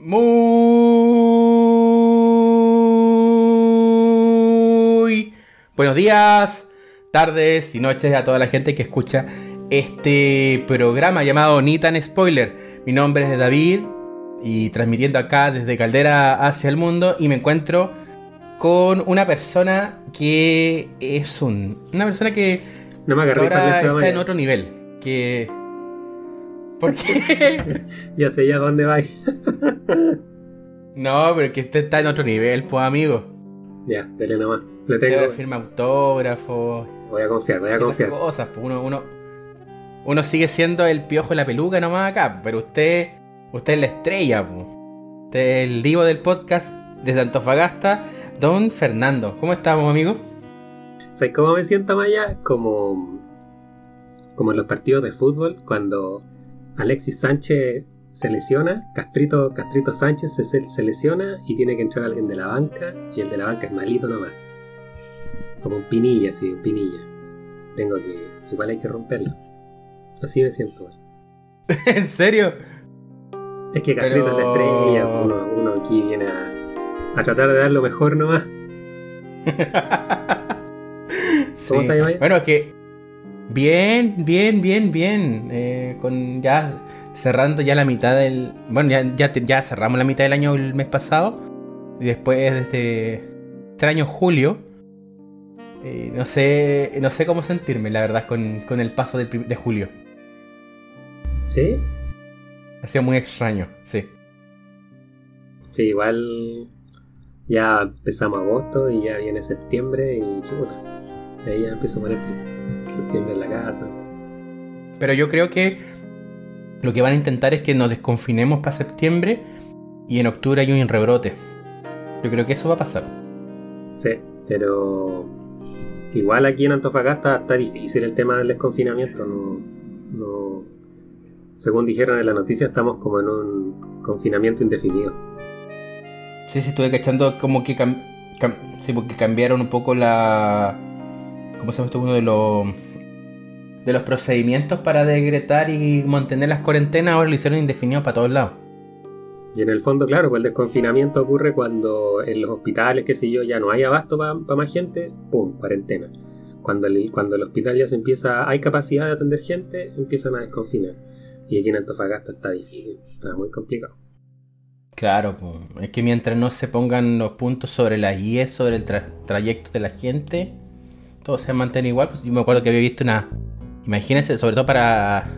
Muy buenos días, tardes y noches a toda la gente que escucha este programa llamado Nitan Spoiler. Mi nombre es David y transmitiendo acá desde Caldera hacia el mundo y me encuentro con una persona que es un una persona que No me agarré ahora para está en otro nivel, que ¿Por qué? Ya sé ya dónde vais. no, pero que usted está en otro nivel, pues amigo. ya, dele nomás. Le tengo. firma autógrafos, Voy a confiar, voy a esas confiar. cosas, pues uno, uno, uno sigue siendo el piojo de la peluca nomás acá, pero usted, usted es la estrella, pues. Usted es el divo del podcast desde Antofagasta, Don Fernando. ¿Cómo estamos, amigo? ¿Sabes cómo me siento, Maya? Como, como en los partidos de fútbol, cuando Alexis Sánchez se lesiona, Castrito, Castrito Sánchez se, se- lesiona y tiene que entrar alguien de la banca, y el de la banca es malito nomás. Como un pinilla, así, un pinilla. Tengo que. Igual hay que romperlo. Así me siento. ¿En serio? Es que Castrito Pero- es la estrella, uno, uno aquí viene a, a tratar de dar lo mejor nomás. Sí. ¿Cómo Maya? Bueno, es que bien, bien, bien, bien. Eh, con ya cerrando ya la mitad del. Bueno, ya, ya, cerramos la mitad del año el mes pasado. Y después de este, este año julio. eh, no sé. No sé cómo sentirme, la verdad, con, con el paso del prim- de julio. ¿Sí? Ha sido muy extraño, sí. Sí, igual ya empezamos agosto y ya viene septiembre y chuta. Ahí ya empiezo a poner triste. Septiembre en la casa. Pero yo creo que lo que van a intentar es que nos desconfinemos para septiembre y en octubre hay un rebrote. Yo creo que eso va a pasar. Sí, pero igual aquí en Antofagasta está difícil el tema del desconfinamiento. No, no, según dijeron en la noticia, estamos como en un confinamiento indefinido. Sí, sí, estuve cachando como que cam- cam- sí, porque cambiaron un poco la. ¿Cómo se llama esto? Uno de los. De los procedimientos para decretar y mantener las cuarentenas, ahora lo hicieron indefinido para todos lados. Y en el fondo, claro, pues el desconfinamiento ocurre cuando en los hospitales, qué sé yo, ya no hay abasto para más gente, ¡pum! cuarentena. Cuando el, cuando el hospital ya se empieza, hay capacidad de atender gente, empiezan a desconfinar. Y aquí en Antofagasta está difícil, está muy complicado. Claro, po. es que mientras no se pongan los puntos sobre las IES, sobre el tra- trayecto de la gente, todo se mantiene igual. Pues yo me acuerdo que había visto una. Imagínense, sobre todo para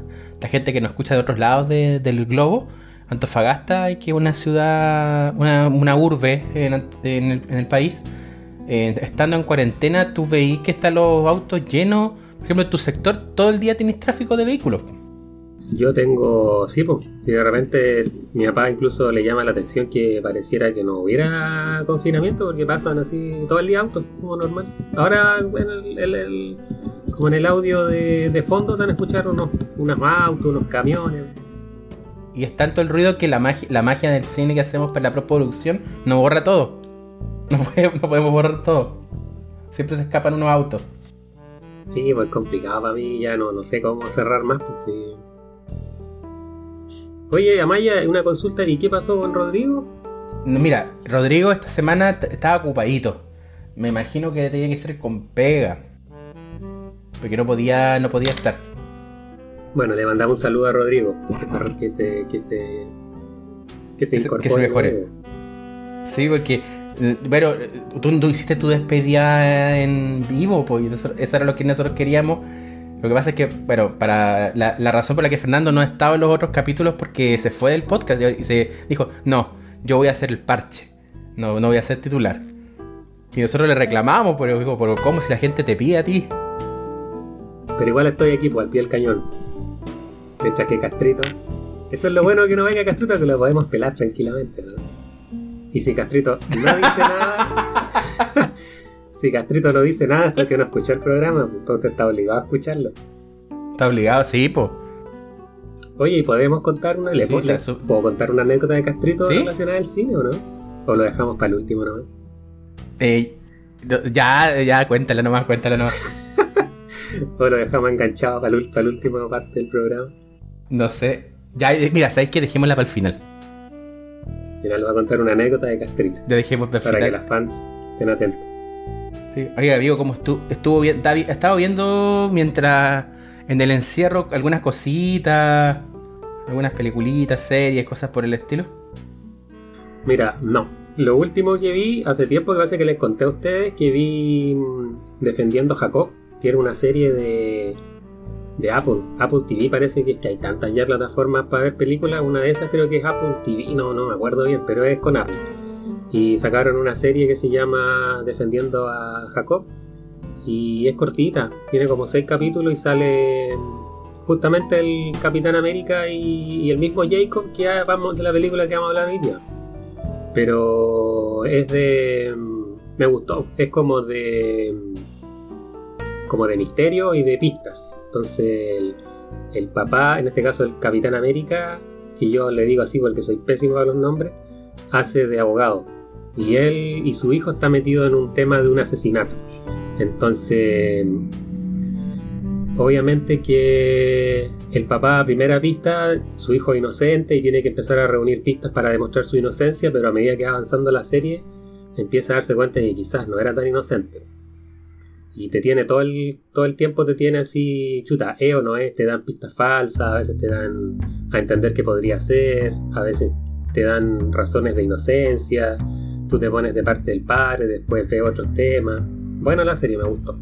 la gente que nos escucha de otros lados de- del globo, Antofagasta, que una ciudad, una, urbe en el país. eh, estando en cuarentena, tú veís que están los autos llenos. Por ejemplo, en tu sector, todo el día tienes tráfico de vehículos. Yo tengo, sí, pues, y de repente mi papá incluso le llama la atención que pareciera que no hubiera confinamiento porque pasan así todo el día autos, como normal. Ahora, en el, el- el- como en el audio de, de fondo, van a escuchar unos, unos autos, unos camiones. Y es tanto el ruido que la magia, la magia del cine que hacemos para la postproducción nos borra todo. No podemos, no podemos borrar todo. Siempre se escapan unos autos. Sí, pues complicado para mí, ya no, no sé cómo cerrar más. Porque... Oye, Amaya, una consulta, ¿y qué pasó con Rodrigo? Mira, Rodrigo esta semana estaba ocupadito. Me imagino que tenía que ser con pega. Porque no podía, no podía estar. Bueno, le mandamos un saludo a Rodrigo, que se, que se, que se, que se Que se- incorpore. que se mejore. Sí, porque. Pero tú, tú hiciste tu despedida en vivo, pues. nosotros- Eso era lo que nosotros queríamos. Lo que pasa es que, bueno, para la, la razón por la que Fernando no estaba en los otros capítulos porque se fue del podcast y se dijo, no, yo voy a hacer el parche. No, no voy a ser titular. Y nosotros le reclamamos, pero digo, pero ¿cómo si la gente te pide a ti? Pero igual estoy aquí, pues, al pie del cañón. Mientras que Castrito. Eso es lo bueno que no venga Castrito, que lo podemos pelar tranquilamente, ¿no? Y si Castrito no dice nada. Si Castrito no dice nada es porque no escuchó el programa, pues, entonces está obligado a escucharlo. Está obligado, sí, pues. Oye, ¿y podemos contar una? ¿Le Sí, puedo, está le- su- ¿Puedo contar una anécdota de Castrito ¿Sí? relacionada al cine o no? ¿O lo dejamos para el último nomás? Eh, ya, ya, cuéntala nomás, cuéntala nomás. ¿O lo dejamos enganchado para, el, para la última parte del programa? No sé. Ya, eh, mira, ¿sabes qué? Dejémosla para el final. Mira, les voy a contar una anécdota de Castrito. Ya dejemos de Para que las fans estén atentos. Sí. Oiga, amigo, ¿cómo estuvo? estuvo bien? Estado viendo mientras en el encierro algunas cositas, algunas peliculitas, series, cosas por el estilo. Mira, no. Lo último que vi hace tiempo que parece que les conté a ustedes que vi mm, Defendiendo a Jacob, que era una serie de, de Apple. Apple TV parece que es que hay tantas ya plataformas para ver películas. Una de esas creo que es Apple TV, no, no me acuerdo bien, pero es con Apple. Y sacaron una serie que se llama Defendiendo a Jacob. Y es cortita, tiene como seis capítulos y sale justamente el Capitán América y, el mismo Jacob que ya vamos de la película que vamos a hablar hoy día pero es de me gustó es como de como de misterio y de pistas entonces el, el papá en este caso el capitán américa que yo le digo así porque soy pésimo a los nombres hace de abogado y él y su hijo está metido en un tema de un asesinato entonces obviamente que el papá a primera pista, su hijo es inocente y tiene que empezar a reunir pistas para demostrar su inocencia, pero a medida que va avanzando la serie empieza a darse cuenta de que quizás no era tan inocente. Y te tiene todo el, todo el tiempo, te tiene así, chuta, es o no es, te dan pistas falsas, a veces te dan a entender que podría ser, a veces te dan razones de inocencia, tú te pones de parte del padre, después ves otros temas. Bueno, la serie me gustó.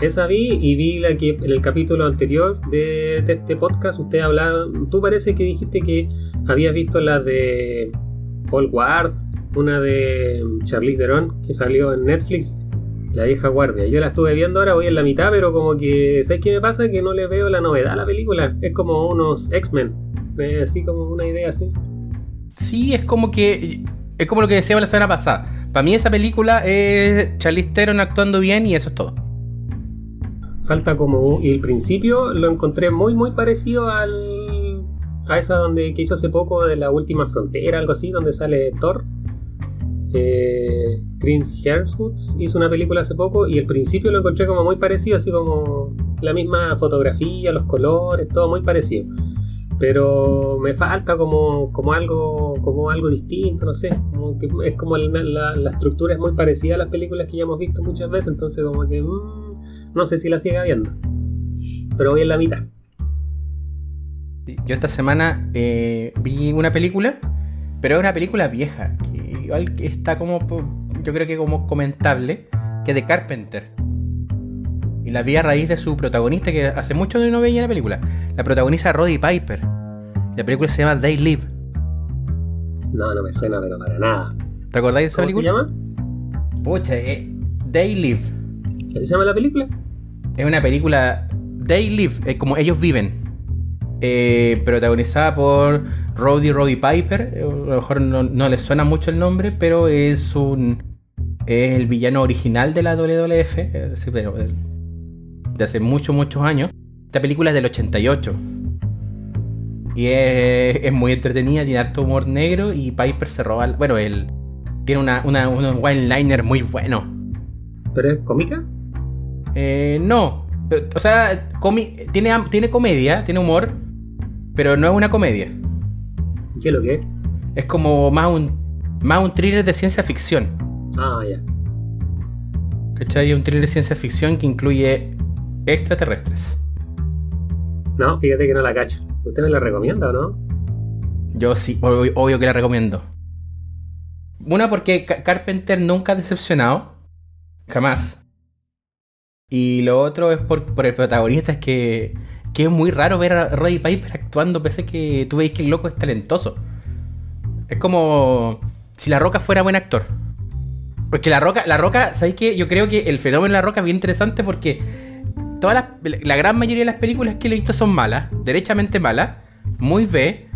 Esa vi y vi la que en el capítulo anterior de, de este podcast usted hablaba, tú parece que dijiste que habías visto la de Paul Ward, una de Charlize Theron que salió en Netflix, La vieja guardia. Yo la estuve viendo ahora, voy en la mitad, pero como que, ¿sabes qué me pasa? Que no le veo la novedad a la película. Es como unos X-Men, así como una idea así. Sí, es como que. Es como lo que decíamos la semana pasada. Para mí, esa película es Charlize Theron actuando bien y eso es todo. Falta como. Y el principio lo encontré muy, muy parecido al. a esa donde que hizo hace poco de la última frontera, algo así, donde sale Thor. Eh, Chris Hemsworth hizo una película hace poco y el principio lo encontré como muy parecido, así como la misma fotografía, los colores, todo muy parecido. Pero me falta como, como algo como algo distinto, no sé. Como que es como la, la estructura es muy parecida a las películas que ya hemos visto muchas veces, entonces como que mm, no sé si la siga viendo. Pero voy en la mitad. Yo esta semana eh, vi una película, pero es una película vieja. que igual está como, yo creo que como comentable, que de Carpenter. Y la vi a raíz de su protagonista, que hace mucho que no veía la película. La protagoniza Roddy Piper. La película se llama They Live. No, no me suena, pero para nada. ¿Te acordáis de esa ¿Cómo se película? llama? Pucha, eh, They Live. ¿Qué se llama la película? Es una película They Live, es como ellos viven. Eh, protagonizada por Roddy Roddy Piper. eh, A lo mejor no, no les suena mucho el nombre, pero es un. Es el villano original de la WWF. eh, sí, pero, de hace muchos, muchos años. Esta película es del 88. Y es, es muy entretenida, tiene harto humor negro. Y Piper se roba. Bueno, él tiene una, una, unos one-liner muy buenos. ¿Pero es cómica? Eh, no. O sea, comi- tiene, tiene comedia, tiene humor, pero no es una comedia. ¿Qué es lo que es? Es como más un, más un thriller de ciencia ficción. Ah, ya. ¿Cachai? Un thriller de ciencia ficción que incluye extraterrestres. No, fíjate que no la cacho. ¿Usted me la recomienda o no? Yo sí, obvio, obvio que la recomiendo. Una porque Ca- Carpenter nunca ha decepcionado. Jamás. Y lo otro es por, por el protagonista, es que, que es muy raro ver a Roddy Piper actuando, pese a que tú veis que el loco es talentoso. Es como si La Roca fuera buen actor. Porque La Roca, La Roca, ¿sabéis qué? Yo creo que el fenómeno de La Roca es bien interesante porque la gran mayoría de las películas que he visto son malas, derechamente malas, muy B.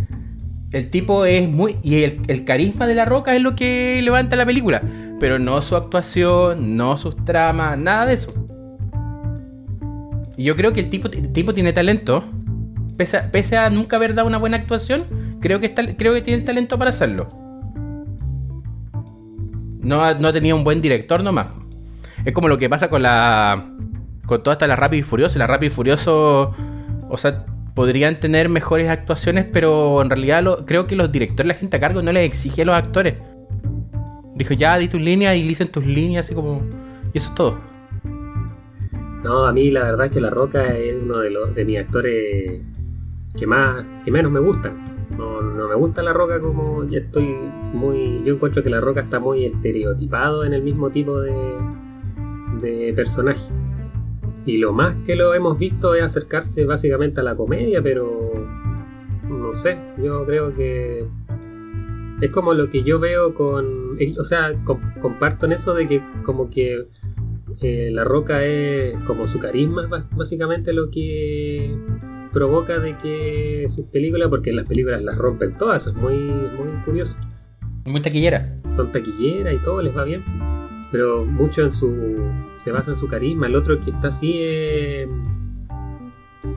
El tipo es muy. Y el, carisma de la roca es lo que levanta la película. Pero no su actuación, no sus tramas, nada de eso. Y yo creo que el tipo, el tipo tiene talento. Pese a, nunca haber dado una buena actuación, creo que, tiene el talento para hacerlo. No no ha tenido un buen director nomás. Es como lo que pasa con la. Con toda esta la Rápido y Furioso. La Rápido y Furioso. O sea, podrían tener mejores actuaciones, pero en realidad creo que los directores, la gente a cargo, no les exige a los actores. Dijo, ya, di tus líneas y dicen tus líneas, así como. Y eso es todo. No, a mí la verdad es que La Roca es uno de, los, de mis actores que más que menos me gustan. No, no me gusta La Roca como ya estoy muy... Yo encuentro que La Roca está muy estereotipado en el mismo tipo de, de personaje. Y lo más que lo hemos visto es acercarse básicamente a la comedia, pero no sé, yo creo que es como lo que yo veo con... O sea, comparto en eso de que como que eh, La Roca es como su carisma, básicamente lo que provoca de que sus películas, porque las películas las rompen todas, es muy, muy curioso. Muy taquillera. Son taquilleras y todo les va bien. Pero mucho en su. Se basa en su carisma. El otro que está así es.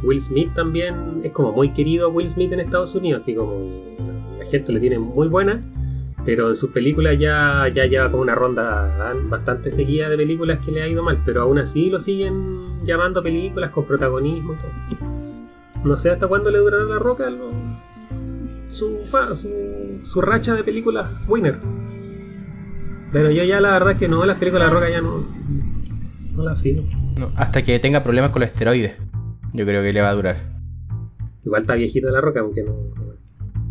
Will Smith también es como muy querido Will Smith en Estados Unidos, así como la gente le tiene muy buena, pero en sus películas ya, ya lleva como una ronda bastante seguida de películas que le ha ido mal, pero aún así lo siguen llamando películas con protagonismo y todo. No sé hasta cuándo le durará la roca su, su, racha de películas winner. Pero yo ya la verdad es que no, las películas de la roca ya no, no las sigo. No, hasta que tenga problemas con los esteroides. Yo creo que le va a durar. Igual está viejito la roca, aunque no.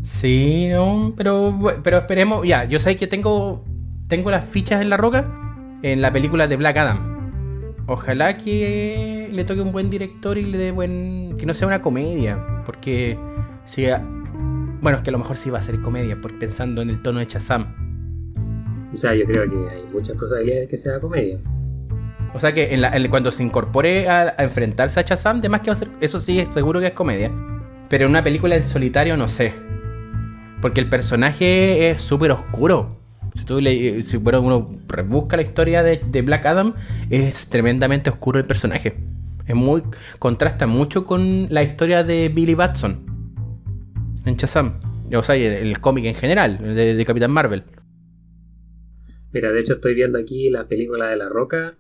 Sí, no, pero, pero esperemos. Ya, yo sé que tengo, tengo las fichas en la roca en la película de Black Adam. Ojalá que le toque un buen director y le dé buen. que no sea una comedia. Porque si. Bueno, es que a lo mejor sí va a ser comedia, porque pensando en el tono de Chazam. O sea, yo creo que hay muchas posibilidades de que sea comedia. O sea que cuando se incorpore a, enfrentarse a Chazam, de más que va a ser. Eso sí, seguro que es comedia. Pero en una película en solitario no sé. Porque el personaje es súper oscuro. Si, tú le, si uno rebusca la historia de, Black Adam, es tremendamente oscuro el personaje. Es muy. contrasta mucho con la historia de Billy Batson en Shazam. O sea, el, el cómic en general, de, Capitán Marvel. Mira, de hecho estoy viendo aquí la película de La Roca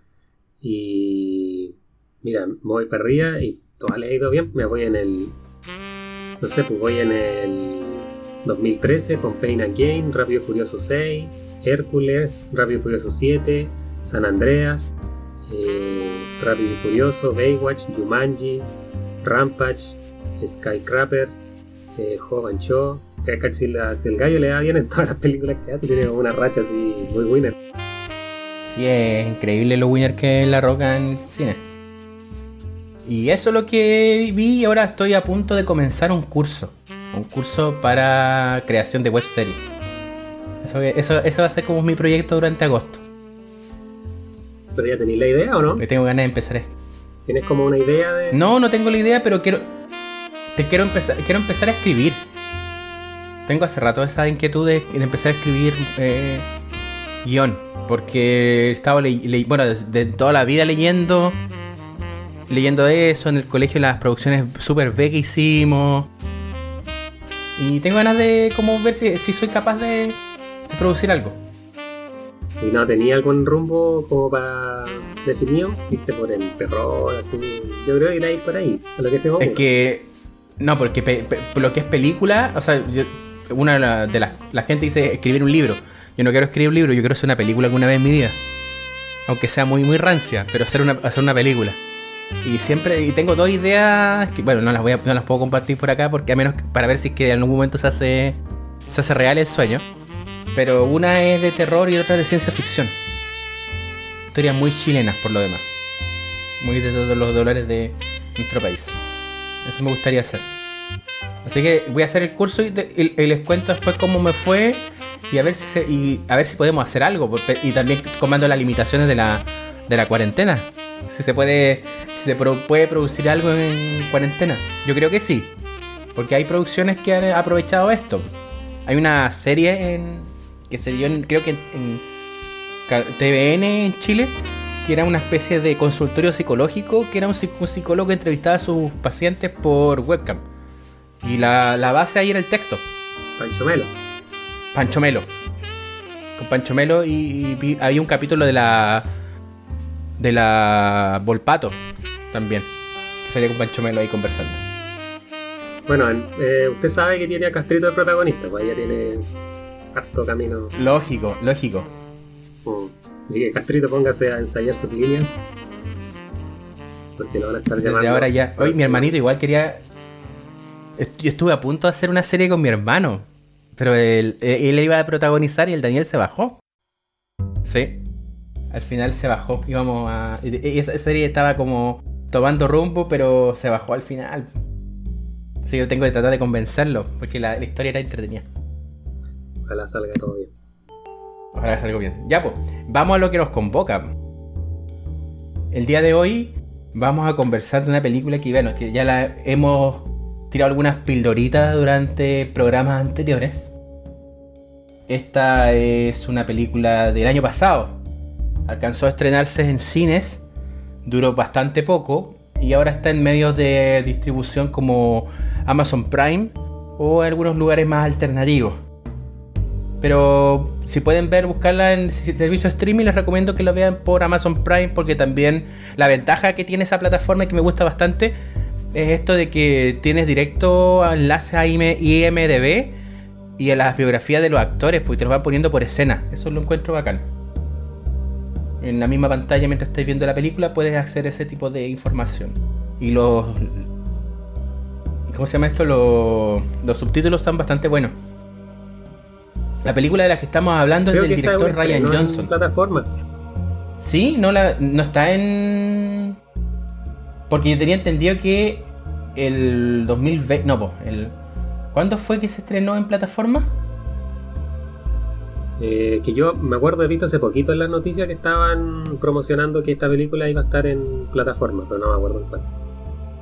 y. Mira, me voy para arriba y todo le ha ido bien. Me voy en el. No sé, pues voy en el 2013 con Pain and Gain, Rápido Furioso 6. Hércules, Rápido y Furioso 7, San Andreas, eh, Rápido y Furioso, Baywatch, Jumanji, Rampage, Skycrapper, eh, Jovan Show. Si, el gallo le da bien en todas las películas que hace, tiene una racha así muy winner. Sí, es increíble lo winner que es La Roca en el cine. Y eso es lo que vi y ahora estoy a punto de comenzar un curso. Un curso para creación de web series. Eso, eso, va a ser como mi proyecto durante agosto. ¿Pero ya tenéis la idea o no? Que tengo ganas de empezar. ¿Tienes como una idea de.? No, no tengo la idea, pero quiero. Te quiero empezar, quiero empezar a escribir. Tengo hace rato esa inquietud de, empezar a escribir eh, guion. Porque estaba bueno, de, toda la vida leyendo. Leyendo eso, en el colegio las producciones super B que hicimos. Y tengo ganas de como ver si soy capaz de, producir algo. ¿Y no tenía algún rumbo como para definido? ¿Viste por el perro? Así? Yo creo que ir ahí por ahí, lo que Es que. No, porque lo que es película, o sea, una de las. La, gente dice escribir un libro. Yo no quiero escribir un libro, yo quiero hacer una película alguna vez en mi vida. Aunque sea muy, muy rancia, pero hacer una, hacer una película. Y siempre, y tengo dos ideas que, bueno, no las, voy a, no las puedo compartir por acá porque a menos para ver si es que en algún momento se hace, se hace real el sueño. Pero una es de terror y otra de ciencia ficción. Historias muy chilenas por lo demás. Muy de todos los dólares de nuestro país. Eso me gustaría hacer. Así que voy a hacer el curso y, les cuento después cómo me fue y a ver si y a ver si podemos hacer algo y también comando las limitaciones de la, cuarentena. Si se puede si se puede producir algo en cuarentena. Yo creo que sí, porque hay producciones que han aprovechado esto. Hay una serie en que se dio, creo que en, TVN en Chile, que era una especie de consultorio psicológico, que era un, psicólogo que entrevistaba a sus pacientes por webcam. Y la, base ahí era el texto. Pancho Melo. Pancho Melo. Con Pancho Melo y, había un capítulo de la de la Volpato también. Que salía con Pancho Melo ahí conversando. Bueno, eh, usted sabe que tiene a Castrito el protagonista, pues ya tiene harto camino. Lógico, lógico. Y que Castrito póngase a ensayar sus líneas. Porque lo van a estar llamando. Desde ahora ya. Hoy mi hermanito igual quería. Yo estuve a punto de hacer una serie con mi hermano. Pero él, él iba a protagonizar y el Daniel se bajó. Sí. Al final se bajó. Íbamos a. Esa serie estaba como tomando rumbo, pero se bajó al final. Así que yo tengo que tratar de convencerlo, porque la, historia era entretenida. Ojalá salga todo bien. Ojalá salga bien. Ya, pues, vamos a lo que nos convoca. El día de hoy vamos a conversar de una película que, bueno, que ya la hemos tirado algunas pildoritas durante programas anteriores. Esta es una película del año pasado. Alcanzó a estrenarse en cines, duró bastante poco y ahora está en medios de distribución como Amazon Prime o algunos lugares más alternativos. Pero si pueden ver, buscarla en servicio streaming, les recomiendo que lo vean por Amazon Prime porque también la ventaja que tiene esa plataforma y que me gusta bastante es esto de que tienes directo enlace a IMDB y a las biografías de los actores, porque te los van poniendo por escena. Eso lo encuentro bacán. En la misma pantalla mientras estáis viendo la película puedes a ese tipo de información. Y los... ¿Cómo se llama esto? Los, los subtítulos están bastante buenos. La película de la que estamos hablando es del director Ryan Johnson. En plataforma. Sí, no, la, no está en... Porque yo tenía entendido que el 2020... No, pues, el ¿Cuándo fue que se estrenó en plataforma? Eh, que yo me acuerdo, he visto hace poquito en las noticias que estaban promocionando que esta película iba a estar en plataforma, pero no me acuerdo en cuál.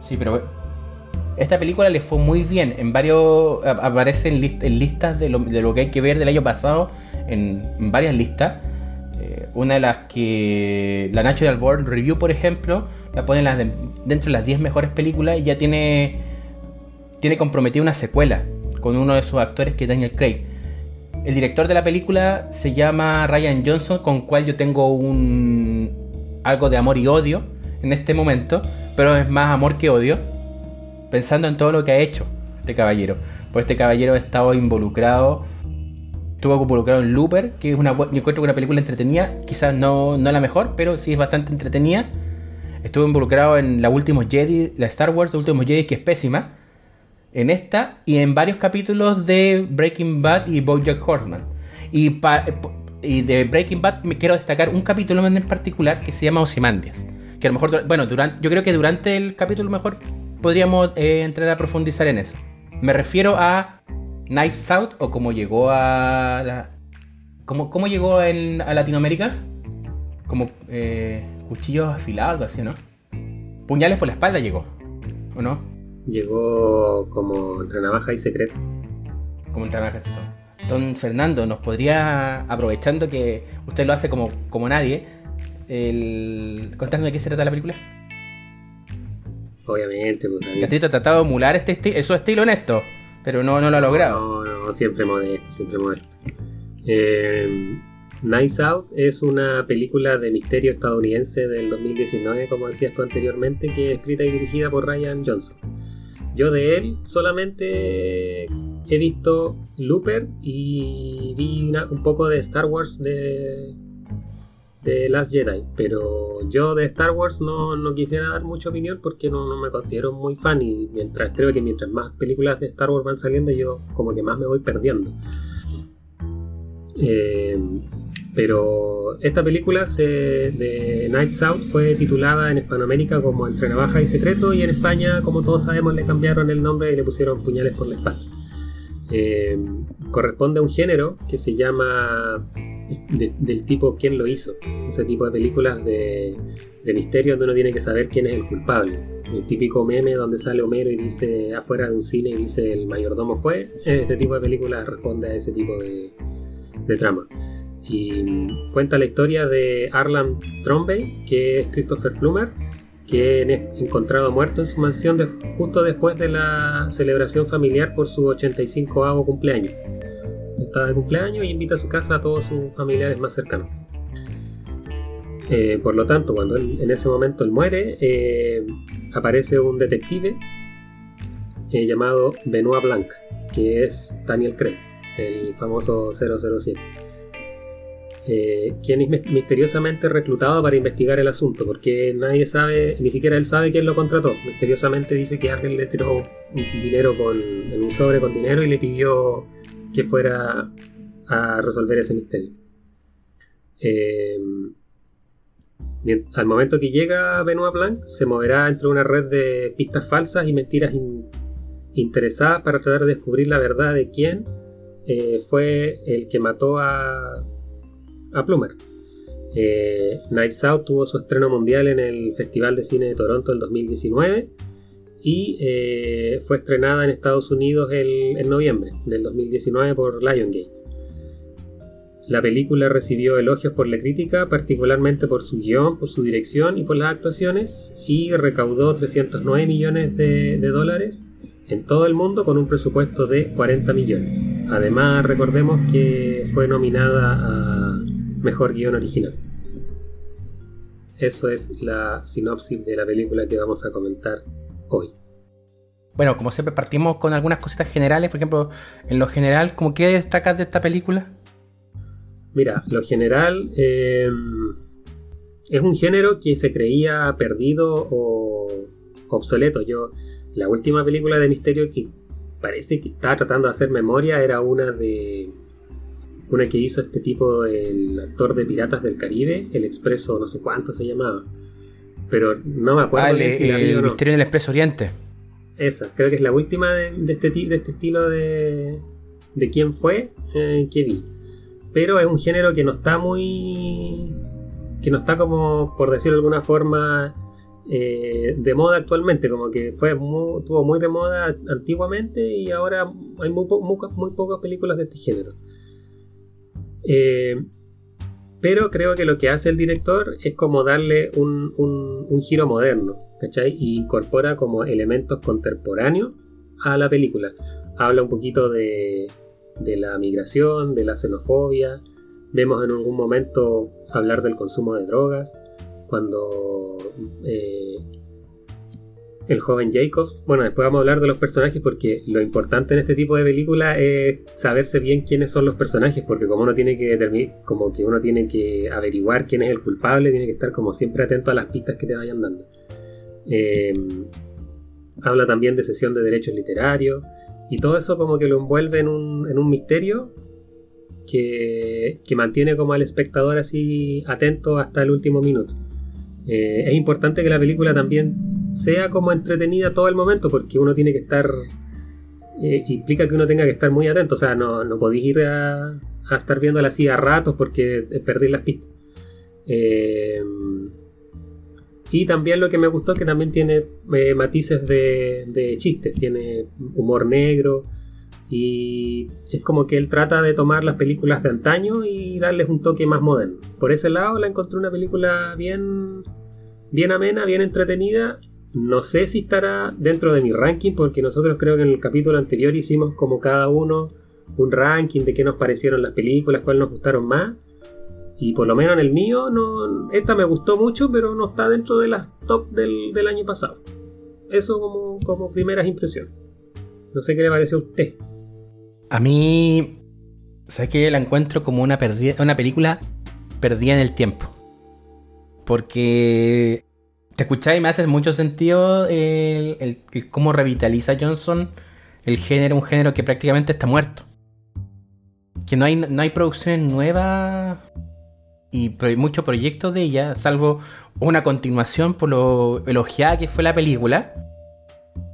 Sí, pero esta película le fue muy bien. En varios. aparece en, listas de lo, que hay que ver del año pasado, en, varias listas. Eh, una de las que. La Natural Born Review, por ejemplo, la pone dentro de las 10 mejores películas y ya tiene tiene comprometida una secuela con uno de sus actores que es Daniel Craig. El director de la película se llama Ryan Johnson, con cual yo tengo un algo de amor y odio en este momento, pero es más amor que odio, pensando en todo lo que ha hecho este caballero. Pues este caballero ha estado involucrado, estuvo involucrado en Looper, que es una, yo encuentro una película entretenida, quizás no, no la mejor, pero sí es bastante entretenida. Estuvo involucrado en la última Jedi, la Star Wars, la última Jedi, que es pésima en esta y en varios capítulos de Breaking Bad y BoJack Horseman. Y, de Breaking Bad me quiero destacar un capítulo en particular que se llama Ozymandias. Que a lo mejor, bueno, durante, yo creo que durante el capítulo mejor podríamos eh, entrar a profundizar en eso. Me refiero a Knives Out o cómo llegó a ¿Cómo, cómo llegó a Latinoamérica? Como eh, cuchillos afilados, algo así, ¿no? Puñales por la espalda llegó, ¿o no? Llegó como entre navaja y secreto. Como entre navaja y secreto. Don Fernando, ¿nos podría, aprovechando que usted lo hace como, como nadie, el... contarme de qué se trata la película? Obviamente, pues. Castrito ha tratado de emular este estilo, su estilo honesto, pero no, no lo ha logrado. No, no, siempre modesto, siempre modesto. Eh, Nice Out es una película de misterio estadounidense del 2019, como decías tú anteriormente, que es escrita y dirigida por Ryan Johnson. Yo de él solamente he visto Looper y vi un poco de Star Wars de, de Last Jedi, pero yo de Star Wars no, quisiera dar mucha opinión porque no, me considero muy fan y mientras creo que mientras más películas de Star Wars van saliendo yo como que más me voy perdiendo. Eh, pero esta película de Night Out fue titulada en Hispanoamérica como Entre Navaja y Secreto y en España, como todos sabemos, le cambiaron el nombre y le pusieron Puñales por la espalda. Eh, corresponde a un género que se llama del tipo ¿Quién lo hizo? Ese tipo de películas de, de misterio donde uno tiene que saber quién es el culpable. El típico meme donde sale Homero y dice afuera de un cine y dice el mayordomo fue. Este tipo de películas responde a ese tipo de, de trama y cuenta la historia de Arlan Trombey, que es Christopher Plummer, que es encontrado muerto en su mansión justo después de la celebración familiar por su 85 cumpleaños. Está de cumpleaños y invita a su casa a todos sus familiares más cercanos. Eh, por lo tanto, cuando en ese momento él muere, eh, aparece un detective eh, llamado Benoit Blanc, que es Daniel Craig, el famoso 007. Eh, quien es misteriosamente reclutado para investigar el asunto, porque nadie sabe, ni siquiera él sabe quién lo contrató. Misteriosamente dice que alguien le tiró dinero con, un sobre con dinero y le pidió que fuera a resolver ese misterio. Eh, al momento que llega Benoit Blanc, se moverá entre una red de pistas falsas y mentiras interesadas para tratar de descubrir la verdad de quién eh, fue el que mató a, a Plumer. Eh, Out tuvo su estreno mundial en el Festival de Cine de Toronto en 2019 y eh, fue estrenada en Estados Unidos en noviembre del 2019 por Lionsgate. La película recibió elogios por la crítica, particularmente por su guion, por su dirección y por las actuaciones, y recaudó 309 millones de, de dólares en todo el mundo con un presupuesto de 40 millones. Además, recordemos que fue nominada a Mejor Guión Original. Eso es la sinopsis de la película que vamos a comentar hoy. Bueno, como siempre partimos con algunas cositas generales, por ejemplo, en lo general, ¿cómo qué destacas de esta película? Mira, lo general eh, es un género que se creía perdido o obsoleto. Yo, la última película de misterio que parece que estaba tratando de hacer memoria era una de una que hizo este tipo, el actor de Piratas del Caribe, el Expreso, no sé cuánto se llamaba. Pero no me acuerdo. Ah, el, misterio del Expreso Oriente. Esa, creo que es la última de, este, de este estilo de, de quién fue eh, que vi pero es un género que no está muy. que no está como, por decirlo de alguna forma, eh, de moda actualmente, como que fue muy, estuvo muy de moda antiguamente y ahora hay muy, muy, pocas películas de este género. Eh, pero creo que lo que hace el director es como darle un, un, giro moderno, ¿cachai? Y incorpora como elementos contemporáneos a la película. Habla un poquito de, de la migración, de la xenofobia. Vemos en algún momento hablar del consumo de drogas, cuando eh, el joven Jacob, bueno, después vamos a hablar de los personajes porque lo importante en este tipo de películas es saberse bien quiénes son los personajes, porque como uno tiene que determinar, como que uno tiene que averiguar quién es el culpable, tiene que estar como siempre atento a las pistas que te vayan dando. Eh, habla también de sesión de derechos literarios, y todo eso como que lo envuelve en un, en un misterio que, que, mantiene como al espectador así atento hasta el último minuto. Eh, es importante que la película también sea como entretenida todo el momento porque uno tiene que estar... Eh, implica que uno tenga que estar muy atento, o sea, no, no podéis ir a, a estar viéndola así a ratos porque perdís las pistas. Eh, y también lo que me gustó es que también tiene eh, matices de chistes, tiene humor negro y es como que él trata de tomar las películas de antaño y darles un toque más moderno. Por ese lado la encontré una película bien, bien amena, bien entretenida. No sé si estará dentro de mi ranking porque nosotros creo que en el capítulo anterior hicimos como cada uno un ranking de qué nos parecieron las películas, cuáles nos gustaron más. Y por lo menos en el mío, no, esta me gustó mucho, pero no está dentro de las top del, año pasado. Eso como, como primeras impresiones. No sé qué le pareció a usted. A mí, sé que la encuentro como una, una película perdida en el tiempo. Porque te escucháis y me hace mucho sentido el, cómo revitaliza Johnson el género, un género que prácticamente está muerto. Que no hay, no hay producciones nuevas y muchos proyectos de ella, salvo una continuación por lo elogiada que fue la película.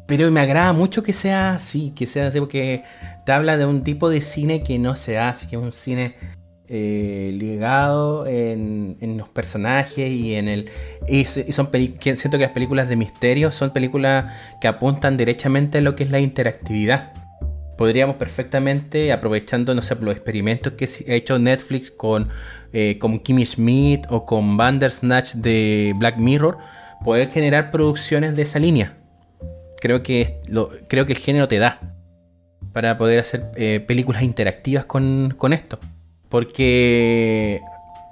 Pero me agrada mucho que sea así, que sea así, porque te habla de un tipo de cine que no se hace, que es un cine eh, ligado en, los personajes y en el. Y, son siento que las películas de misterio son películas que apuntan derechamente a lo que es la interactividad podríamos perfectamente, aprovechando, no sé, los experimentos que ha hecho Netflix con, eh, con Kimmy Schmidt o con Bandersnatch de Black Mirror, poder generar producciones de esa línea. Creo que, lo, creo que el género te da para poder hacer eh, películas interactivas con, con esto. Porque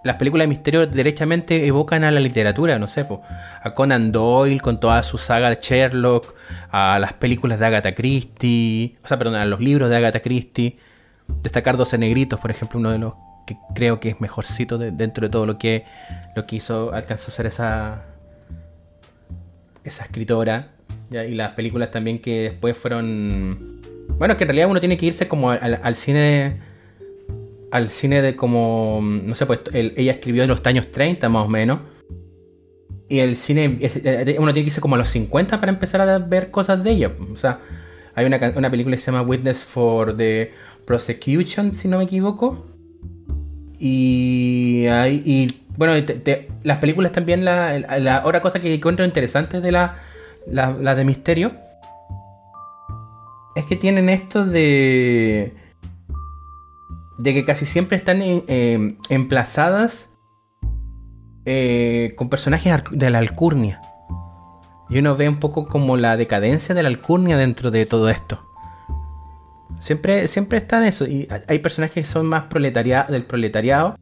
las películas de misterio derechamente evocan a la literatura, no sé, po, a Conan Doyle con toda su saga de Sherlock, a las películas de Agatha Christie, o sea, perdón, a los libros de Agatha Christie. Destacar 12 negritos, por ejemplo, uno de los que creo que es mejorcito dentro de todo lo que, lo que hizo, alcanzó a ser esa, esa escritora. Y las películas también que después fueron... Bueno, que en realidad uno tiene que irse como al, cine al cine de como, no sé, pues ella escribió en los años 30 más o menos. Y el cine, eh, uno tiene que irse como a los 50 para empezar a ver cosas de ella. O sea, hay una, una película que se llama Witness for the Prosecution, si no me equivoco. Y, hay, y bueno, las películas también, la, otra cosa que encuentro interesante de la, la, de misterio es que tienen esto de de que casi siempre están eh, emplazadas eh, con personajes de la alcurnia. Y uno ve un poco como la decadencia de la alcurnia dentro de todo esto. Siempre, siempre está en eso. Y hay personajes que son más del proletariado.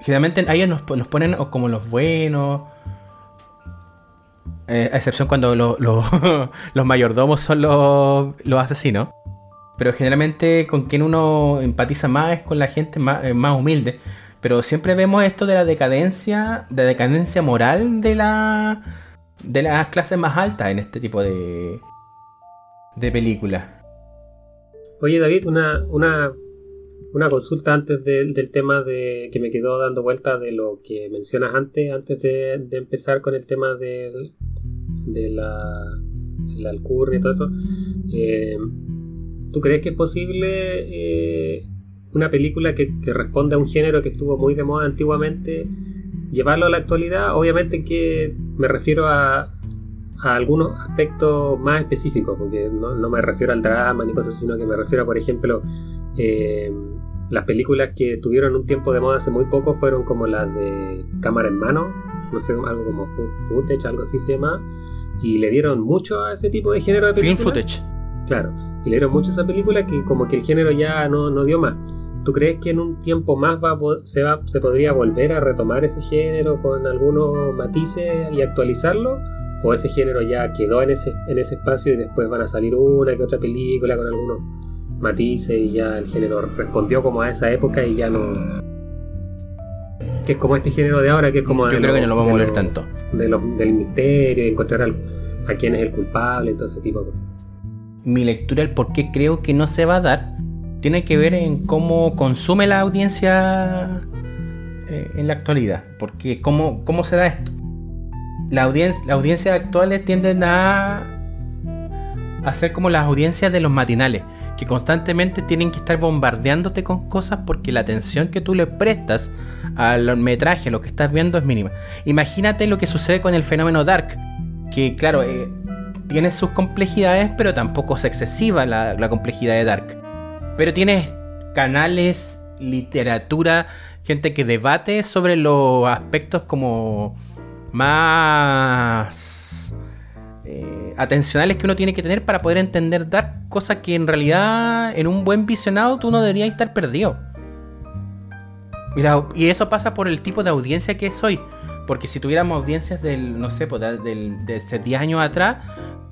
Generalmente a ellos nos, ponen como los buenos. Eh, a excepción cuando los mayordomos son los, los asesinos. Pero generalmente con quien uno empatiza más es con la gente más, eh, más humilde. Pero siempre vemos esto de la decadencia, de decadencia moral de la de las clases más altas en este tipo de, de películas. Oye David, una, una, una consulta antes del tema de que me quedó dando vuelta de lo que mencionas antes, antes de, empezar con el tema de la, la alcurnia y todo eso. Eh, ¿Tú crees que es posible eh, una película que, responde a un género que estuvo muy de moda antiguamente, llevarlo a la actualidad? Obviamente que me refiero a, a algunos aspectos más específicos, porque no, me refiero al drama ni cosas, sino que me refiero a, por ejemplo, eh, las películas que tuvieron un tiempo de moda hace muy poco fueron como las de cámara en mano, no sé, algo como footage, algo así se llama, y le dieron mucho a ese tipo de género de películas. Film footage. Claro, y le dieron mucho a esa película que como que el género ya no, no dio más. ¿Tú crees que en un tiempo más va, se, va, se podría volver a retomar ese género con algunos matices y actualizarlo? o ese género ya quedó en ese, en ese espacio y después van a salir una que otra película con algunos matices y ya el género respondió como a esa época y ya no que es como este género de ahora que es como yo creo que no lo vamos a volver tanto de del misterio encontrar a quién es el culpable todo ese tipo de cosas. Mi lectura el por qué creo que no se va a dar tiene que ver en cómo consume la audiencia eh, en la actualidad porque cómo, cómo se da esto. La audiencia, las audiencias actuales tienden a hacer como las audiencias de los matinales, que constantemente tienen que estar bombardeándote con cosas porque la atención que tú le prestas al metraje, a lo que estás viendo es mínima. Imagínate lo que sucede con el fenómeno Dark, que claro, eh, tiene sus complejidades, pero tampoco es excesiva la, complejidad de Dark. Pero tienes canales, literatura, gente que debate sobre los aspectos como más eh, atencionales que uno tiene que tener para poder entender Dark, cosas que en realidad en un buen visionado tú no deberías estar perdido. Mira, y eso pasa por el tipo de audiencia que soy. Porque si tuviéramos audiencias del, no sé, pues, del, de 10 años atrás,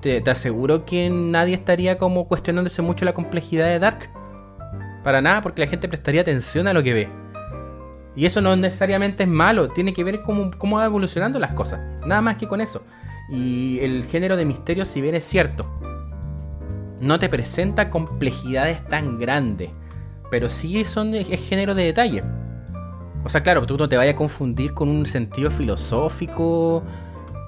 te, te, aseguro que nadie estaría como cuestionándose mucho la complejidad de Dark. Para nada, porque la gente prestaría atención a lo que ve. Y eso no necesariamente es malo, tiene que ver cómo, cómo va evolucionando las cosas. Nada más que con eso. Y el género de misterio, si bien es cierto, no te presenta complejidades tan grandes, pero sí son, es género de detalle. O sea, claro, tú no te vayas a confundir con un sentido filosófico,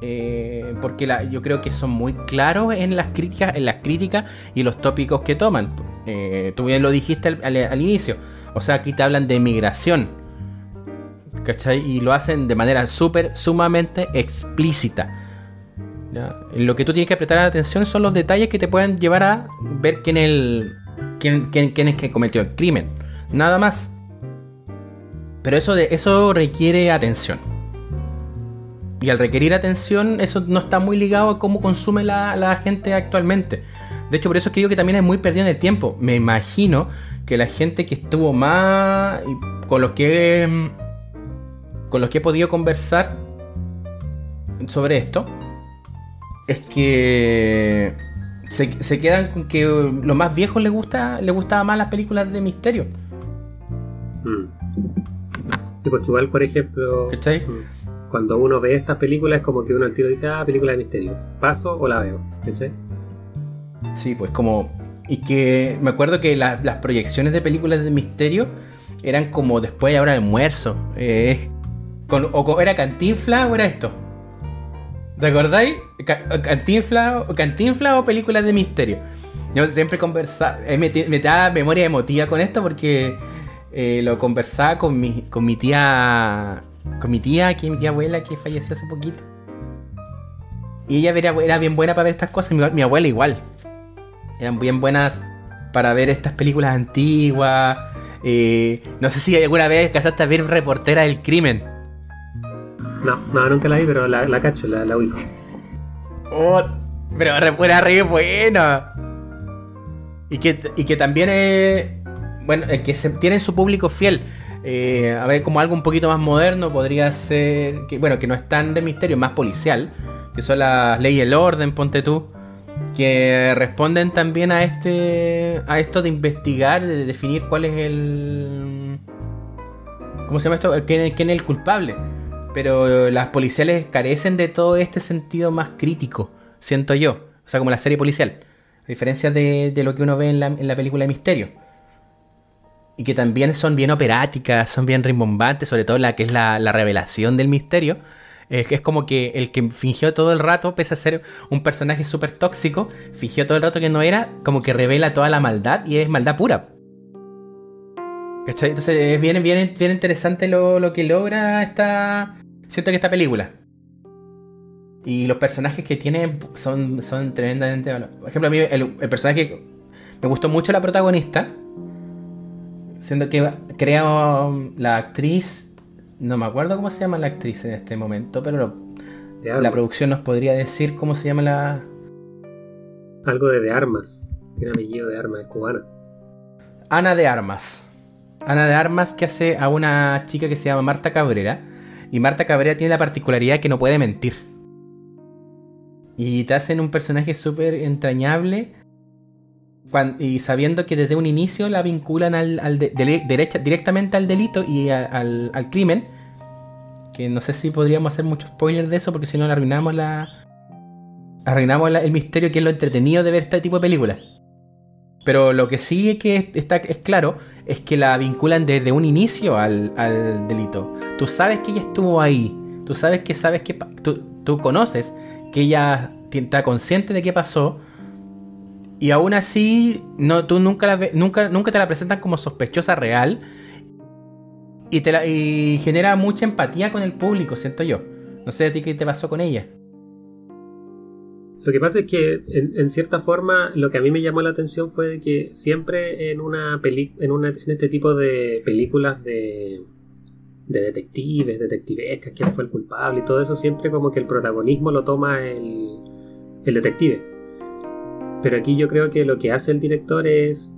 eh, porque yo creo que son muy claros en las críticas, en las críticas y los tópicos que toman. Eh, tú bien lo dijiste al, inicio. O sea, aquí te hablan de migración ¿cachai? Y lo hacen de manera súper, sumamente explícita. Lo que tú tienes que prestar atención son los detalles que te pueden llevar a ver quién, el, quién, quién, es que cometió el crimen. Nada más. Pero eso, de, eso requiere atención. Y al requerir atención, eso no está muy ligado a cómo consume la, la gente actualmente. De hecho, por eso es que digo que también es muy perdido en el tiempo. Me imagino que la gente que estuvo más con los que con los que he podido conversar sobre esto es que se, quedan con que los más viejos les gusta les gustaban más las películas de misterio. Mm. Sí, porque igual, por ejemplo, mm, cuando uno ve estas películas es como que uno al tiro dice, ah, película de misterio. ¿Paso o la veo? ¿Cachai? Sí, pues como... Y que me acuerdo que las proyecciones de películas de misterio eran como después de ahora almuerzo. Eh, o era Cantinfla o era esto. ¿Te acordáis? Cantinfla, Cantinfla o películas de misterio. Yo siempre conversaba, eh, me, me da memoria emotiva con esto porque eh, lo conversaba con mi, con mi tía, con mi tía, que mi tía abuela que falleció hace poquito. Y ella era, era bien buena para ver estas cosas, mi, abuela igual. Eran bien buenas para ver estas películas antiguas. Eh, no sé si alguna vez casaste a ver Reportera del Crimen. No, no, nunca la vi, pero la, cacho, la, la ubico. Oh, pero era re buena. Y que, y que también es. Bueno, que se, tienen su público fiel. Eh, a ver, como algo un poquito más moderno podría ser. Bueno, que no es tan de misterio, más policial. Que son las leyes y el orden, ponte tú. Que responden también a este. a esto de investigar, de definir cuál es el. ¿Cómo se llama esto? ¿Quién, quién es el culpable? Pero las policiales carecen de todo este sentido más crítico, siento yo. O sea, como la serie policial. A diferencia de, lo que uno ve en la, película de misterio. Y que también son bien operáticas, son bien rimbombantes, sobre todo la que es la, revelación del misterio. Es es como que el que fingió todo el rato, pese a ser un personaje súper tóxico, fingió todo el rato que no era, como que revela toda la maldad y es maldad pura. Entonces es bien, bien, bien interesante lo, lo que logra esta, siento que esta película. Y los personajes que tiene son, son tremendamente Por ejemplo, a mí el, personaje me gustó mucho la protagonista. Siendo que crea um, la actriz. No me acuerdo cómo se llama la actriz en este momento, pero la producción nos podría decir cómo se llama la. Algo de de armas. Tiene apellido de armas, es cubana. Ana de Armas. Ana de Armas que hace a una chica que se llama Marta Cabrera y Marta Cabrera tiene la particularidad que no puede mentir. Y te hacen un personaje súper entrañable. Y sabiendo que desde un inicio la vinculan al, derecha, directamente al delito y al, crimen. Que no sé si podríamos hacer mucho spoiler de eso porque si no arruinamos la. Arruinamos el misterio que es lo entretenido de ver este tipo de películas. Pero lo que sí es que está, es claro es que la vinculan desde un inicio al, delito. Tú sabes que ella estuvo ahí. Tú sabes que sabes que tú, conoces que ella está consciente de qué pasó. Y aún así, no, tú nunca, la, nunca, nunca te la presentan como sospechosa real. Y, te la, y genera mucha empatía con el público, siento yo. No sé a ti qué te pasó con ella. Lo que pasa es que, en, cierta forma, lo que a mí me llamó la atención fue que siempre en una peli en, una, en este tipo de películas de, de detectives, detectivescas, quién fue el culpable y todo eso, siempre como que el protagonismo lo toma el, el detective. Pero aquí yo creo que lo que hace el director es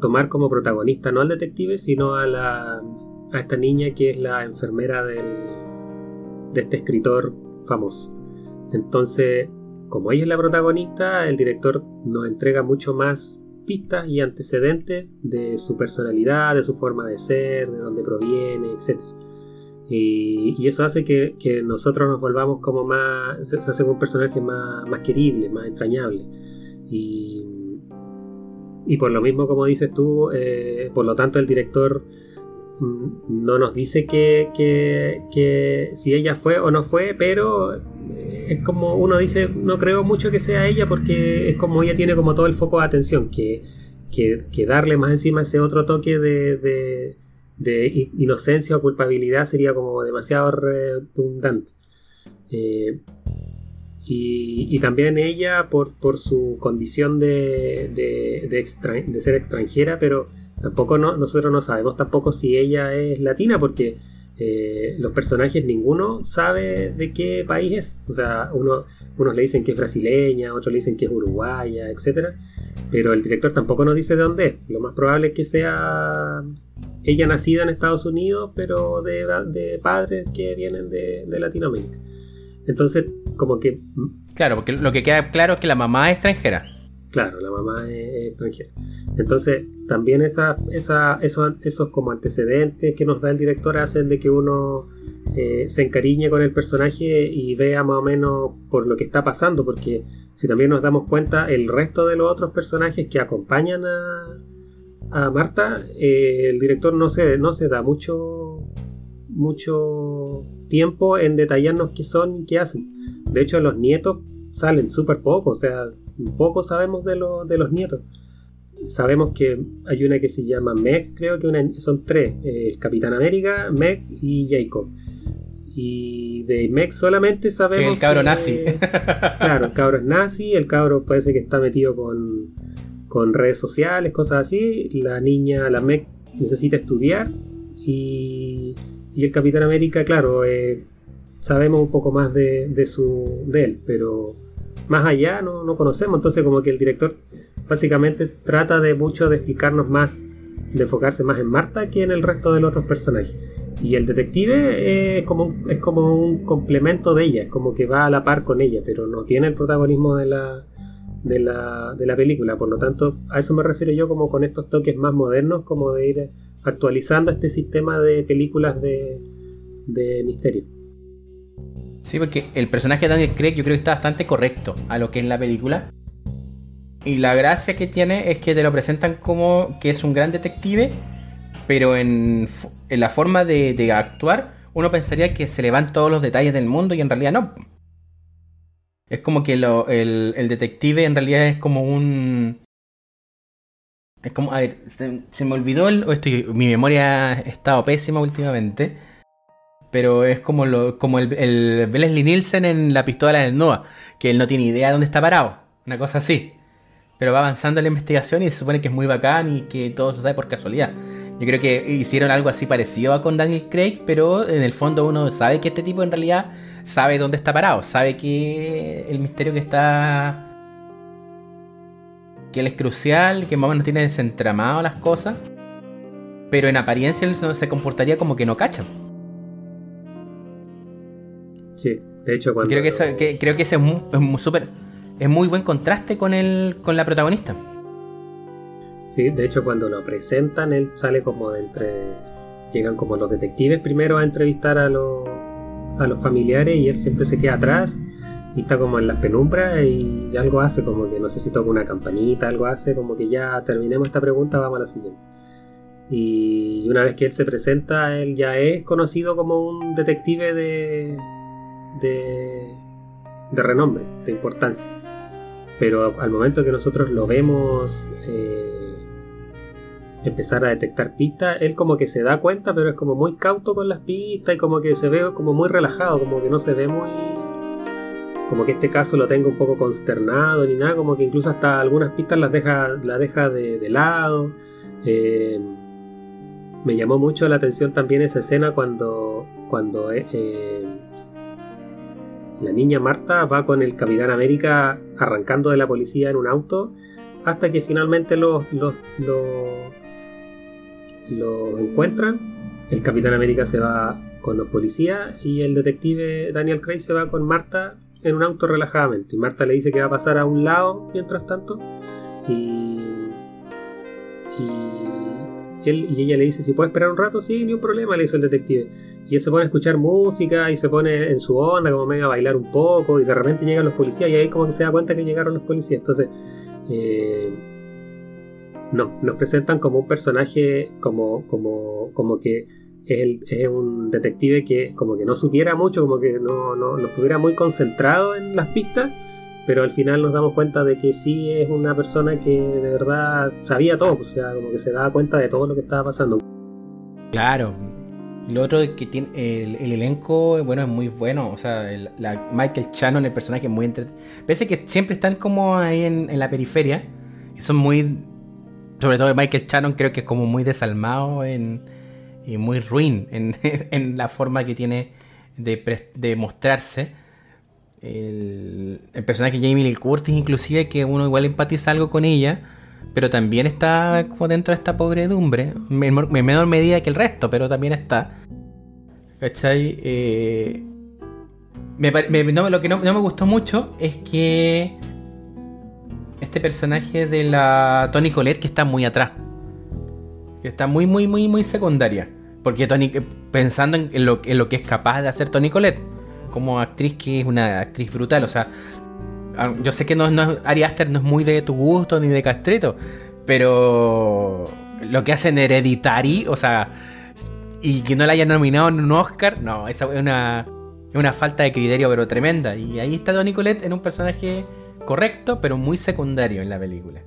tomar como protagonista no al detective, sino a, la, a esta niña que es la enfermera del, de este escritor famoso. Entonces, como ella es la protagonista, el director nos entrega mucho más pistas y antecedentes de su personalidad, de su forma de ser, de dónde proviene, etc. Y, eso hace que, nosotros nos volvamos como más, se, hace un personaje más querible, más entrañable. Y, por lo mismo, como dices tú, eh, por lo tanto el director mm, no nos dice que, que, si ella fue o no fue, pero es como uno dice, no creo mucho que sea ella porque es como ella tiene como todo el foco de atención, que, que, darle más encima ese otro toque de, de, inocencia o culpabilidad sería como demasiado redundante. Eh, y, también ella por, por su condición de, de, ser extranjera, pero tampoco no, nosotros no sabemos tampoco si ella es latina porque eh, los personajes ninguno sabe de qué país es. O sea, uno, unos le dicen que es brasileña, otros le dicen que es uruguaya, etc. Pero el director tampoco nos dice de dónde es. Lo más probable es que sea ella nacida en Estados Unidos, pero de, de padres que vienen de, de, Latinoamérica. Entonces, como que... Claro, porque lo que queda claro es que la mamá es extranjera. Claro, la mamá es, extranjera. Entonces, también esa, esa, esos, esos como antecedentes que nos da el director hacen de que uno eh, se encariñe con el personaje y vea más o menos por lo que está pasando, porque si también nos damos cuenta, el resto de los otros personajes que acompañan a, a Marta, eh, el director no se, no se da mucho, mucho tiempo en detallarnos qué son y qué hacen. De hecho, los nietos salen súper poco, o sea, poco sabemos de, de los nietos. Sabemos que hay una que se llama Meg, creo que son tres, el Capitán América, Meg y Jacob. Y de Meg solamente sabemos... Que el cabro nazi. claro, el cabro es nazi, el cabro parece que está metido con, con redes sociales, cosas así. La niña, la Meg, necesita estudiar. Y, y el Capitán América, claro, eh, sabemos un poco más de, de, su, él, pero más allá no, no conocemos. Entonces como que el director básicamente trata de mucho de explicarnos más, de enfocarse más en Marta que en el resto de los otros personajes. Y el detective es como, es como un complemento de ella, es como que va a la par con ella, pero no tiene el protagonismo de la, de la, de la película. Por lo tanto, a eso me refiero yo como con estos toques más modernos, como de ir actualizando este sistema de películas de, de misterio. Sí, porque el personaje de Daniel Craig yo creo que está bastante correcto a lo que es la película. Y la gracia que tiene es que te lo presentan como que es un gran detective, pero en, la forma de, actuar uno pensaría que se le van todos los detalles del mundo y en realidad no. Es como que el, detective en realidad es como un... Es como, a ver, se, me olvidó, el, estoy, mi memoria ha estado pésima últimamente pero es como, lo, como el, el Leslie Nielsen en la pistola del Noah, que él no tiene idea de dónde está parado, una cosa así. Pero va avanzando la investigación y se supone que es muy bacán y que todo se sabe por casualidad. Yo creo que hicieron algo así parecido con Daniel Craig, pero en el fondo uno sabe que este tipo en realidad sabe dónde está parado, sabe que el misterio que está... que él es crucial, que más o menos tiene desentramado las cosas, pero en apariencia él se comportaría como que no cacha. Sí, de hecho cuando... Creo que, creo que ese es muy, es muy buen contraste con, el, con la protagonista. Sí, de hecho cuando lo presentan él sale como de entre... Llegan como los detectives primero a entrevistar a los, a los familiares y él siempre se queda atrás y está como en las penumbras y algo hace como que no sé si toca una campanita, algo hace como que ya terminemos esta pregunta, vamos a la siguiente. Y una vez que él se presenta, él ya es conocido como un detective de, de, renombre, de importancia. Pero al momento que nosotros lo vemos eh, empezar a detectar pistas, él como que se da cuenta, pero es como muy cauto con las pistas y como que se ve como muy relajado, como que no se ve muy... Como que este caso lo tenga un poco consternado ni nada, como que incluso hasta algunas pistas las deja, las deja de, lado. Eh, me llamó mucho la atención también esa escena cuando, cuando eh, la niña Marta va con el Capitán América arrancando de la policía en un auto hasta que finalmente los, los, encuentran. El Capitán América se va con los policías y el detective Daniel Craig se va con Marta en un auto relajadamente. Y Marta le dice que va a pasar a un lado mientras tanto. Y, y, él, y ella le dice, si puede esperar un rato, sí, ni un problema, le dice el detective. Y él se pone a escuchar música y se pone en su onda, como medio a bailar un poco, y de repente llegan los policías y ahí como que se da cuenta que llegaron los policías. Entonces, eh, no, nos presentan como un personaje como, como, como que es, un detective que como que no supiera mucho, como que no, no, no estuviera muy concentrado en las pistas, pero al final nos damos cuenta de que sí es una persona que de verdad sabía todo, o sea, como que se daba cuenta de todo lo que estaba pasando. Claro, lo otro es que tiene el, elenco, bueno, es muy bueno. O sea, la, Michael Shannon, el personaje, es muy entretenido. Pese que siempre están como ahí en, la periferia. Y son muy. Sobre todo Michael Shannon, creo que es como muy desalmado en, y muy ruin en, la forma que tiene de, mostrarse. El, personaje Jamie Lee Curtis, inclusive, que uno igual empatiza algo con ella. Pero también está como dentro de esta pobredumbre, en menor medida que el resto, pero también está. ¿Cachai? Eh, lo que no, me gustó mucho es que este personaje de la Tony Colette que está muy atrás. Que está muy, muy, muy, muy secundaria. Porque Tony, eh, pensando en lo, en lo que es capaz de hacer Tony Colette, como actriz que es una actriz brutal, o sea, yo sé que no, no, Ari Aster no es muy de tu gusto ni de Castreto, pero lo que hacen Hereditary, o sea, y que no la hayan nominado en un Oscar, no, esa es una, una falta de criterio, pero tremenda. Y ahí está Toni Colette en un personaje correcto, pero muy secundario en la película.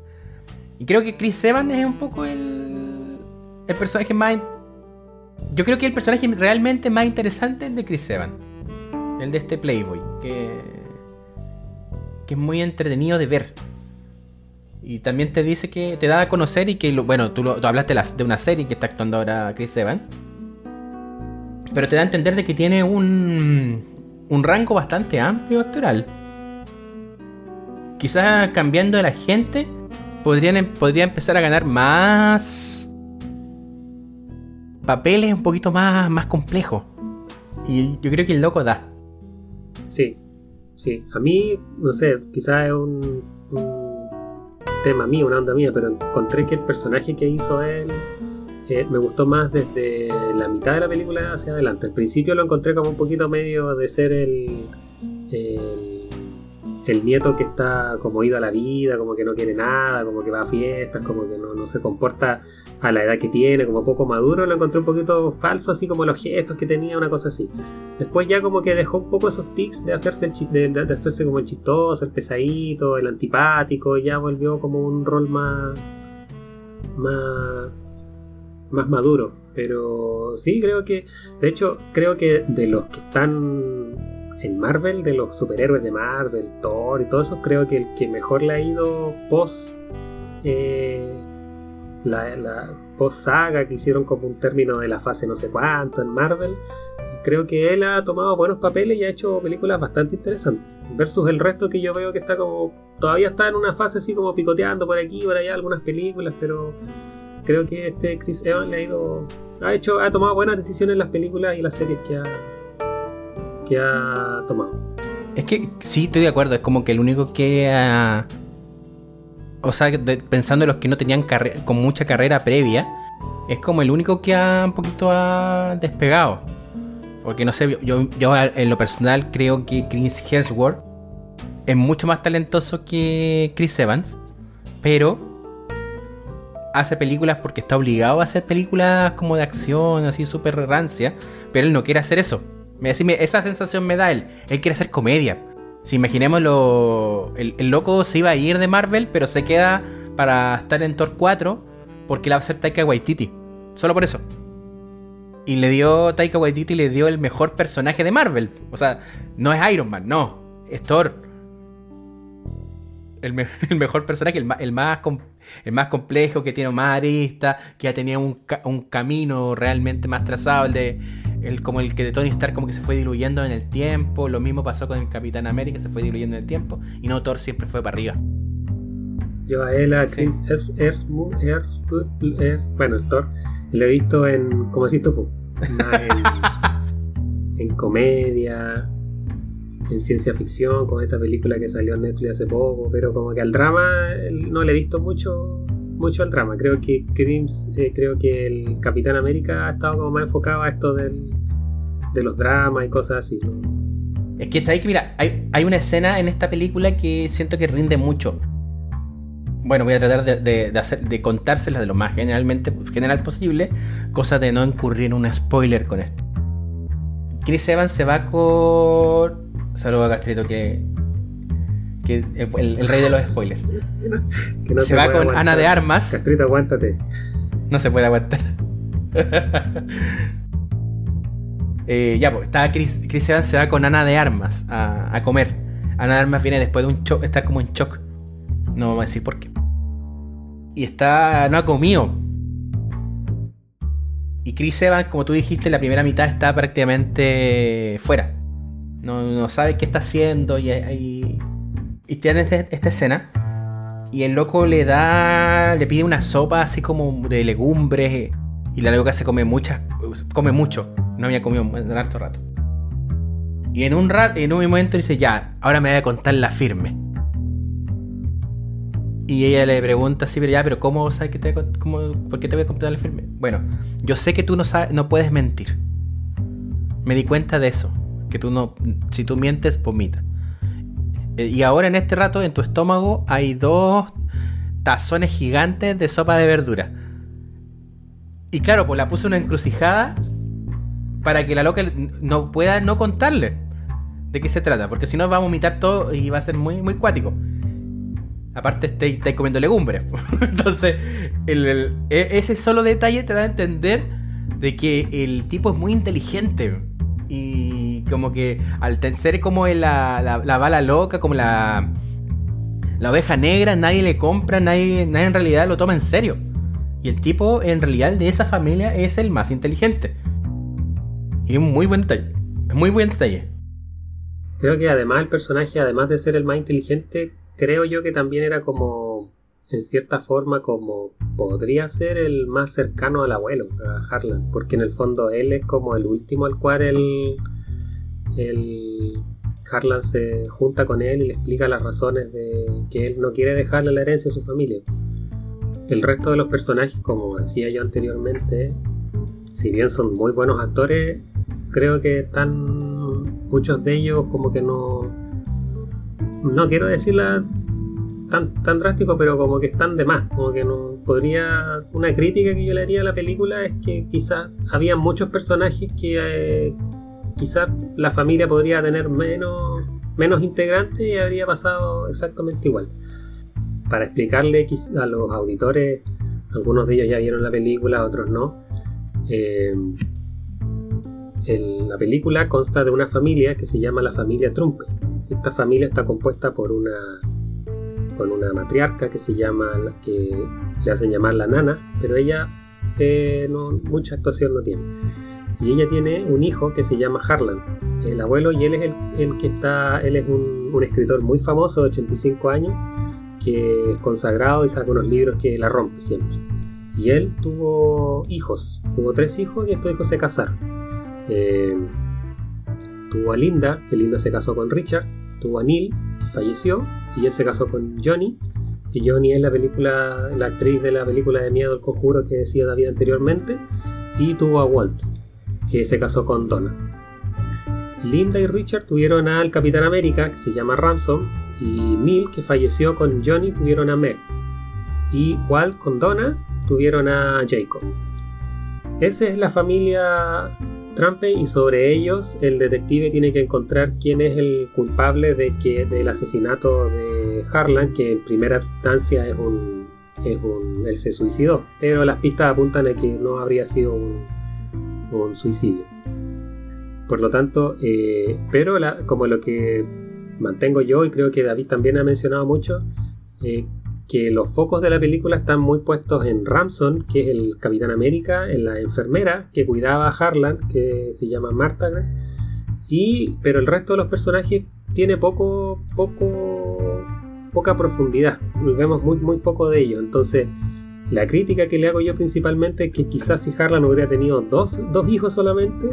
Y creo que Chris Evans es un poco el, el personaje más. Yo creo que el personaje realmente más interesante es de Chris Evans, el de este Playboy, que es muy entretenido de ver. Y también te dice que te da a conocer y que, bueno, tú, lo, hablaste de una serie que está actuando ahora Chris Evans. Pero te da a entender de que tiene un, un rango bastante amplio actoral. Quizás cambiando de la gente, podrían, em, podría empezar a ganar más papeles un poquito más, más complejos. Y yo creo que el loco da. Sí, Sí, a mí, no sé, quizás es un, tema mío, una onda mía, pero encontré que el personaje que hizo él eh, me gustó más desde la mitad de la película hacia adelante. Al principio lo encontré como un poquito medio de ser el, el, nieto que está como ido a la vida, como que no quiere nada, como que va a fiestas, como que no, no se comporta a la edad que tiene, como poco maduro, lo encontré un poquito falso, así como los gestos que tenía, una cosa así. Después ya como que dejó un poco esos tics de hacerse el de, de, de como el chistoso, el pesadito, el antipático, ya volvió como un rol más más más maduro. Pero sí, creo que, de hecho, creo que de los que están en Marvel, de los superhéroes de Marvel, Thor y todo eso, creo que el que mejor le ha ido post eh, la, post-saga que hicieron como un término de la fase no sé cuánto en Marvel, creo que él ha tomado buenos papeles y ha hecho películas bastante interesantes. Versus el resto que yo veo que está como. Todavía está en una fase así como picoteando por aquí por allá algunas películas, pero creo que este Chris Evans le ha ido. Ha hecho, ha tomado buenas decisiones en las películas y las series que ha. que ha tomado. Es que sí, estoy de acuerdo. Es como que el único que ha o sea, pensando en los que no tenían con mucha carrera previa, es como el único que ha un poquito ha despegado. Porque no sé, yo, en lo personal creo que Chris Hemsworth es mucho más talentoso que Chris Evans, pero hace películas porque está obligado a hacer películas como de acción, así súper rancia, pero él no quiere hacer eso. Esa sensación me da él. Él quiere hacer comedia. Si imaginémoslo, el, el, loco se iba a ir de Marvel, pero se queda para estar en Thor 4 porque la va a hacer Taika Waititi. Solo por eso. Y le dio, Taika Waititi le dio el mejor personaje de Marvel. O sea, no es Iron Man, no, es Thor. El, mejor personaje, el, más, complejo, que tiene más arista, que ya tenía un, un camino realmente más trazado, el de el, como el que de Tony Stark como que se fue diluyendo en el tiempo. Lo mismo pasó con el Capitán América, se fue diluyendo en el tiempo. Y no Thor siempre fue para arriba. Yo a él, a Chris bueno, el Thor, lo he visto en, como decís tú, en, en comedia, en ciencia ficción, con esta película que salió en Netflix hace poco, pero como que al drama no le he visto mucho mucho al drama. Creo que eh, creo que el Capitán América ha estado como más enfocado a esto del, de los dramas y cosas así. Es que está ahí que, mira, hay, hay, una escena en esta película que siento que rinde mucho. Bueno, voy a tratar de, de, de contársela de lo más generalmente general posible, cosa de no incurrir en un spoiler con esto. Chris Evans se va con. Saludos a Castrito que que el, rey de los spoilers. se, va con Ana de Armas. Castrito, aguántate. No se puede aguantar. Eh, ya, pues, está Chris, Chris, Evans se va con Ana de Armas a, comer. Ana de Armas viene después de un shock, está como en shock. No vamos a decir por qué. Y está, no ha comido. Y Chris Evans, como tú dijiste, la primera mitad está prácticamente fuera. No, no sabe qué está haciendo y, y y tiene este, esta escena Y el loco le da, le pide una sopa así como de legumbres. Y la loca se come muchas, come mucho. No había comido en harto rato. Y en un, rat, en un momento dice, ya, ahora me voy a contar la firme. Y ella le pregunta así, pero ya, pero ¿cómo sabes que te cómo, ¿Por te voy a contar la firme? Bueno, yo sé que tú no, sabes, no puedes mentir. Me di cuenta de eso. Que tú no, si tú mientes, vomita. Eh, y ahora en este rato en tu estómago hay dos tazones gigantes de sopa de verdura. Y claro, pues la puse una encrucijada para que la loca no pueda no contarle de qué se trata, porque si no va a vomitar todo y va a ser muy, muy cuático. Aparte estáis comiendo legumbres. Entonces, e, ese solo detalle te da a entender de que el tipo es muy inteligente. Y como que al ser como la, la, bala loca, como la, la oveja negra, nadie le compra, nadie, nadie en realidad lo toma en serio. Y el tipo en realidad de esa familia es el más inteligente. Y un muy buen detalle. Muy buen detalle. Creo que además el personaje, además de ser el más inteligente, creo yo que también era como, en cierta forma, como podría ser el más cercano al abuelo, a Harlan. Porque en el fondo él es como el último al cual el, el Harlan se junta con él y le explica las razones de que él no quiere dejarle la herencia a su familia. El resto de los personajes, como decía yo anteriormente, si bien son muy buenos actores, creo que están muchos de ellos como que no no quiero decirla tan, tan drástico pero como que están de más como que no podría una crítica que yo le haría a la película es que quizás había muchos personajes que eh, quizás la familia podría tener menos menos integrantes y habría pasado exactamente igual para explicarle a los auditores algunos de ellos ya vieron la película otros no eh, la película consta de una familia que se llama la familia Trump. Esta familia está compuesta por una con una matriarca que se llama que le hacen llamar la nana, pero ella eh, no, mucha actuación no tiene. Y ella tiene un hijo que se llama Harlan, el abuelo, y él es el, que está, él es un, escritor muy famoso de 85 años, que es consagrado y saca unos libros que la rompe siempre. Y él tuvo hijos, tuvo tres hijos y estos hijos se casaron. Eh, tuvo a Linda, que Linda se casó con Richard, tuvo a Neil, que falleció, y él se casó con Johnny, y Johnny es la película, la actriz de la película de miedo El Conjuro que decía David anteriormente, y tuvo a Walt, que se casó con Donna. Linda y Richard tuvieron al Capitán América, que se llama Ransom, y Neil, que falleció con Johnny, tuvieron a Meg. Y Walt con Donna tuvieron a Jacob. Esa es la familia Trump y sobre ellos el detective tiene que encontrar quién es el culpable de que del asesinato de Harlan, que en primera instancia es un, es un él se suicidó, pero las pistas apuntan a que no habría sido un, suicidio. Por lo tanto, eh, pero como lo que mantengo yo y creo que David también ha mencionado mucho, eh, que los focos de la película están muy puestos en Ramson, que es el Capitán América, en la enfermera que cuidaba a Harlan, que se llama Marta, y pero el resto de los personajes tiene poco, poco, poca profundidad, vemos muy, muy poco de ello. Entonces, la crítica que le hago yo principalmente es que quizás si Harlan hubiera tenido dos, dos hijos solamente,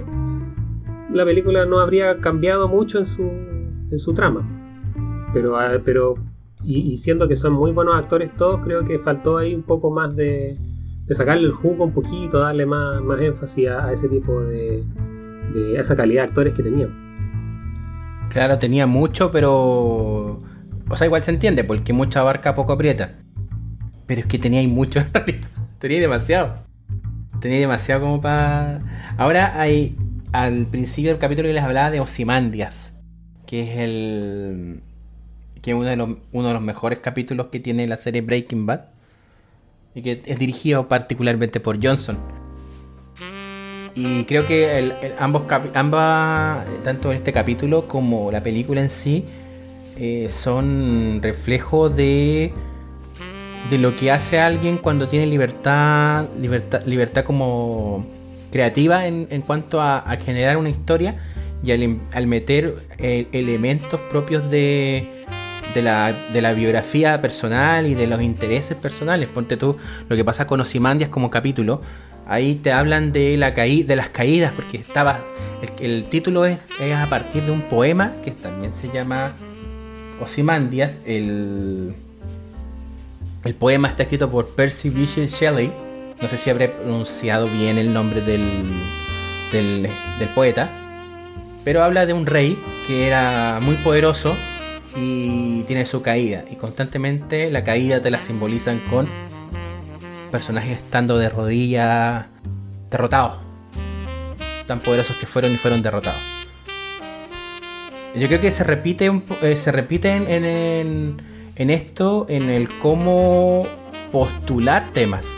la película no habría cambiado mucho en su, en su trama. Pero, ah, pero y, siendo que son muy buenos actores todos, creo que faltó ahí un poco más de, sacarle el jugo un poquito, darle más, más énfasis a, ese tipo de, de esa calidad de actores que tenían. Claro, tenía mucho, pero... O sea, igual se entiende, porque mucha barca poco aprieta. Pero es que tenía mucho en realidad. Tenía demasiado. Tenía demasiado como para... Ahora hay... Al principio del capítulo que les hablaba de Osimandias. Que es el que es uno de, los, uno de los mejores capítulos que tiene la serie Breaking Bad, y que es dirigido particularmente por Johnson. Y creo que ambos, ambas, tanto este capítulo como la película en sí, eh, son reflejo de, de lo que hace alguien cuando tiene libertad, libertad, libertad como creativa en, en cuanto a, generar una historia y al, al meter eh, elementos propios de, de la, de la biografía personal y de los intereses personales. Ponte tú lo que pasa con Osimandias como capítulo. Ahí te hablan de, la caí de las caídas, porque estaba. El, título es, es, a partir de un poema que también se llama Osimandias. El, el poema está escrito por Percy Bysshe Shelley. No sé si habré pronunciado bien el nombre del, del, del poeta. Pero habla de un rey que era muy poderoso y tiene su caída. Y constantemente la caída te la simbolizan con personajes estando de rodillas, derrotados. Tan poderosos que fueron y fueron derrotados. Yo creo que se repite, eh, se repite en, en, esto, en el cómo postular temas.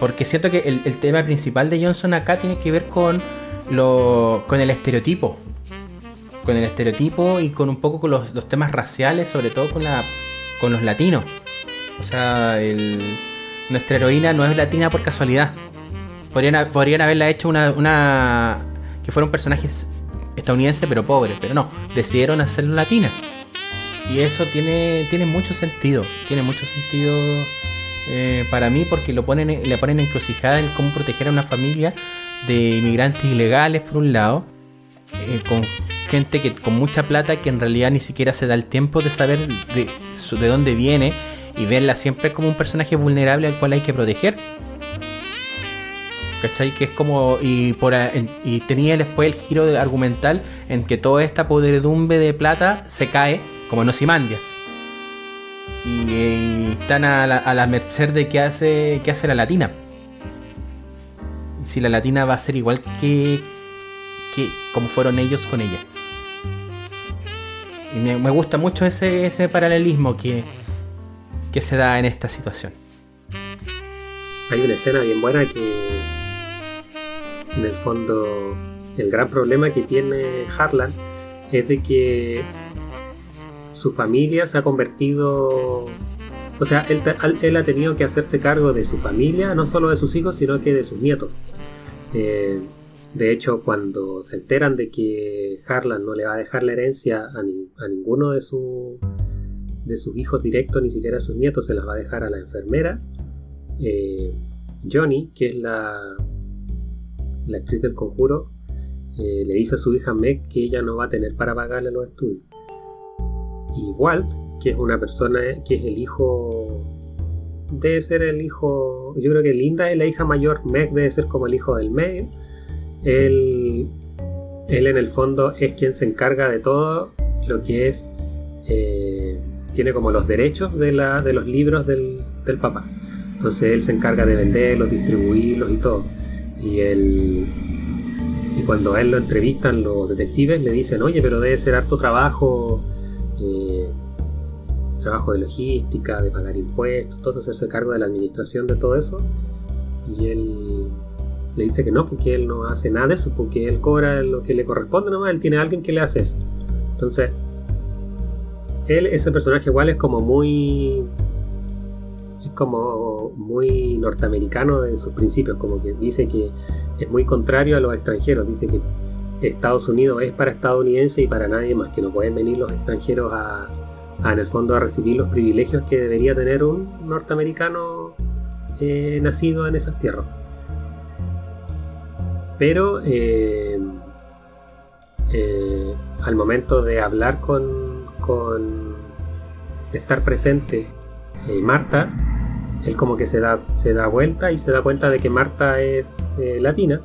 Porque siento que el, el, tema principal de Johnson acá tiene que ver con, lo, con el estereotipo con el estereotipo y con un poco con los, temas raciales, sobre todo con, la, con los latinos. O sea, nuestra heroína no es latina por casualidad. Podrían, podrían haberla hecho una, una. que fuera un personaje estadounidense pero pobre, pero no, decidieron hacerlo latina. Y eso tiene, tiene mucho sentido, tiene mucho sentido eh, para mí porque lo ponen, le ponen encrucijada en cómo proteger a una familia de inmigrantes ilegales por un lado, eh, con gente que con mucha plata que en realidad ni siquiera se da el tiempo de saber de, de dónde viene y verla siempre como un personaje vulnerable al cual hay que proteger. ¿Cachai? Que es como. Y, por, y tenía después el giro argumental en que toda esta podredumbre de plata se cae como no simandias. Y, y están a la, merced de qué hace, qué hace la latina. Si la latina va a ser igual que, que como fueron ellos con ella. Y me, gusta mucho ese, ese paralelismo que, que se da en esta situación. Hay una escena bien buena que en el fondo el gran problema que tiene Harlan es de que su familia se ha convertido o sea, él, ha tenido que hacerse cargo de su familia, no solo de sus hijos, sino que de sus nietos. Eh, de hecho, cuando se enteran de que Harlan no le va a dejar la herencia a, ninguno de, de sus hijos directos, ni siquiera a sus nietos, se las va a dejar a la enfermera, eh, Johnny, que es la, la actriz del conjuro, eh, le dice a su hija Meg que ella no va a tener para pagarle los estudios. Y Walt, que es una persona que es el hijo debe ser el hijo. Yo creo que Linda es la hija mayor, Meg debe ser como el hijo del medio él, él en el fondo es quien se encarga de todo lo que es, eh, tiene como los derechos de, la, de los libros del, del, papá. Entonces él se encarga de venderlos, distribuirlos y todo. Y, él, y cuando a él lo entrevistan los detectives le dicen, oye, pero debe ser harto trabajo, trabajo de logística, de pagar impuestos, todo hacerse cargo de la administración de todo eso. Y él le dice que no, porque él no hace nada de eso, porque él cobra lo que le corresponde nomás, él tiene alguien que le hace eso. Entonces, él, ese personaje igual es como muy. es como muy norteamericano en sus principios, como que dice que es muy contrario a los extranjeros, dice que Estados Unidos es para estadounidenses y para nadie más, que no pueden venir los extranjeros a, en el fondo a recibir los privilegios que debería tener un norteamericano eh, nacido en esas tierras pero eh, eh, al momento de hablar con, con estar presente Marta, él como que se da, se da vuelta y se da cuenta de que Marta es latina.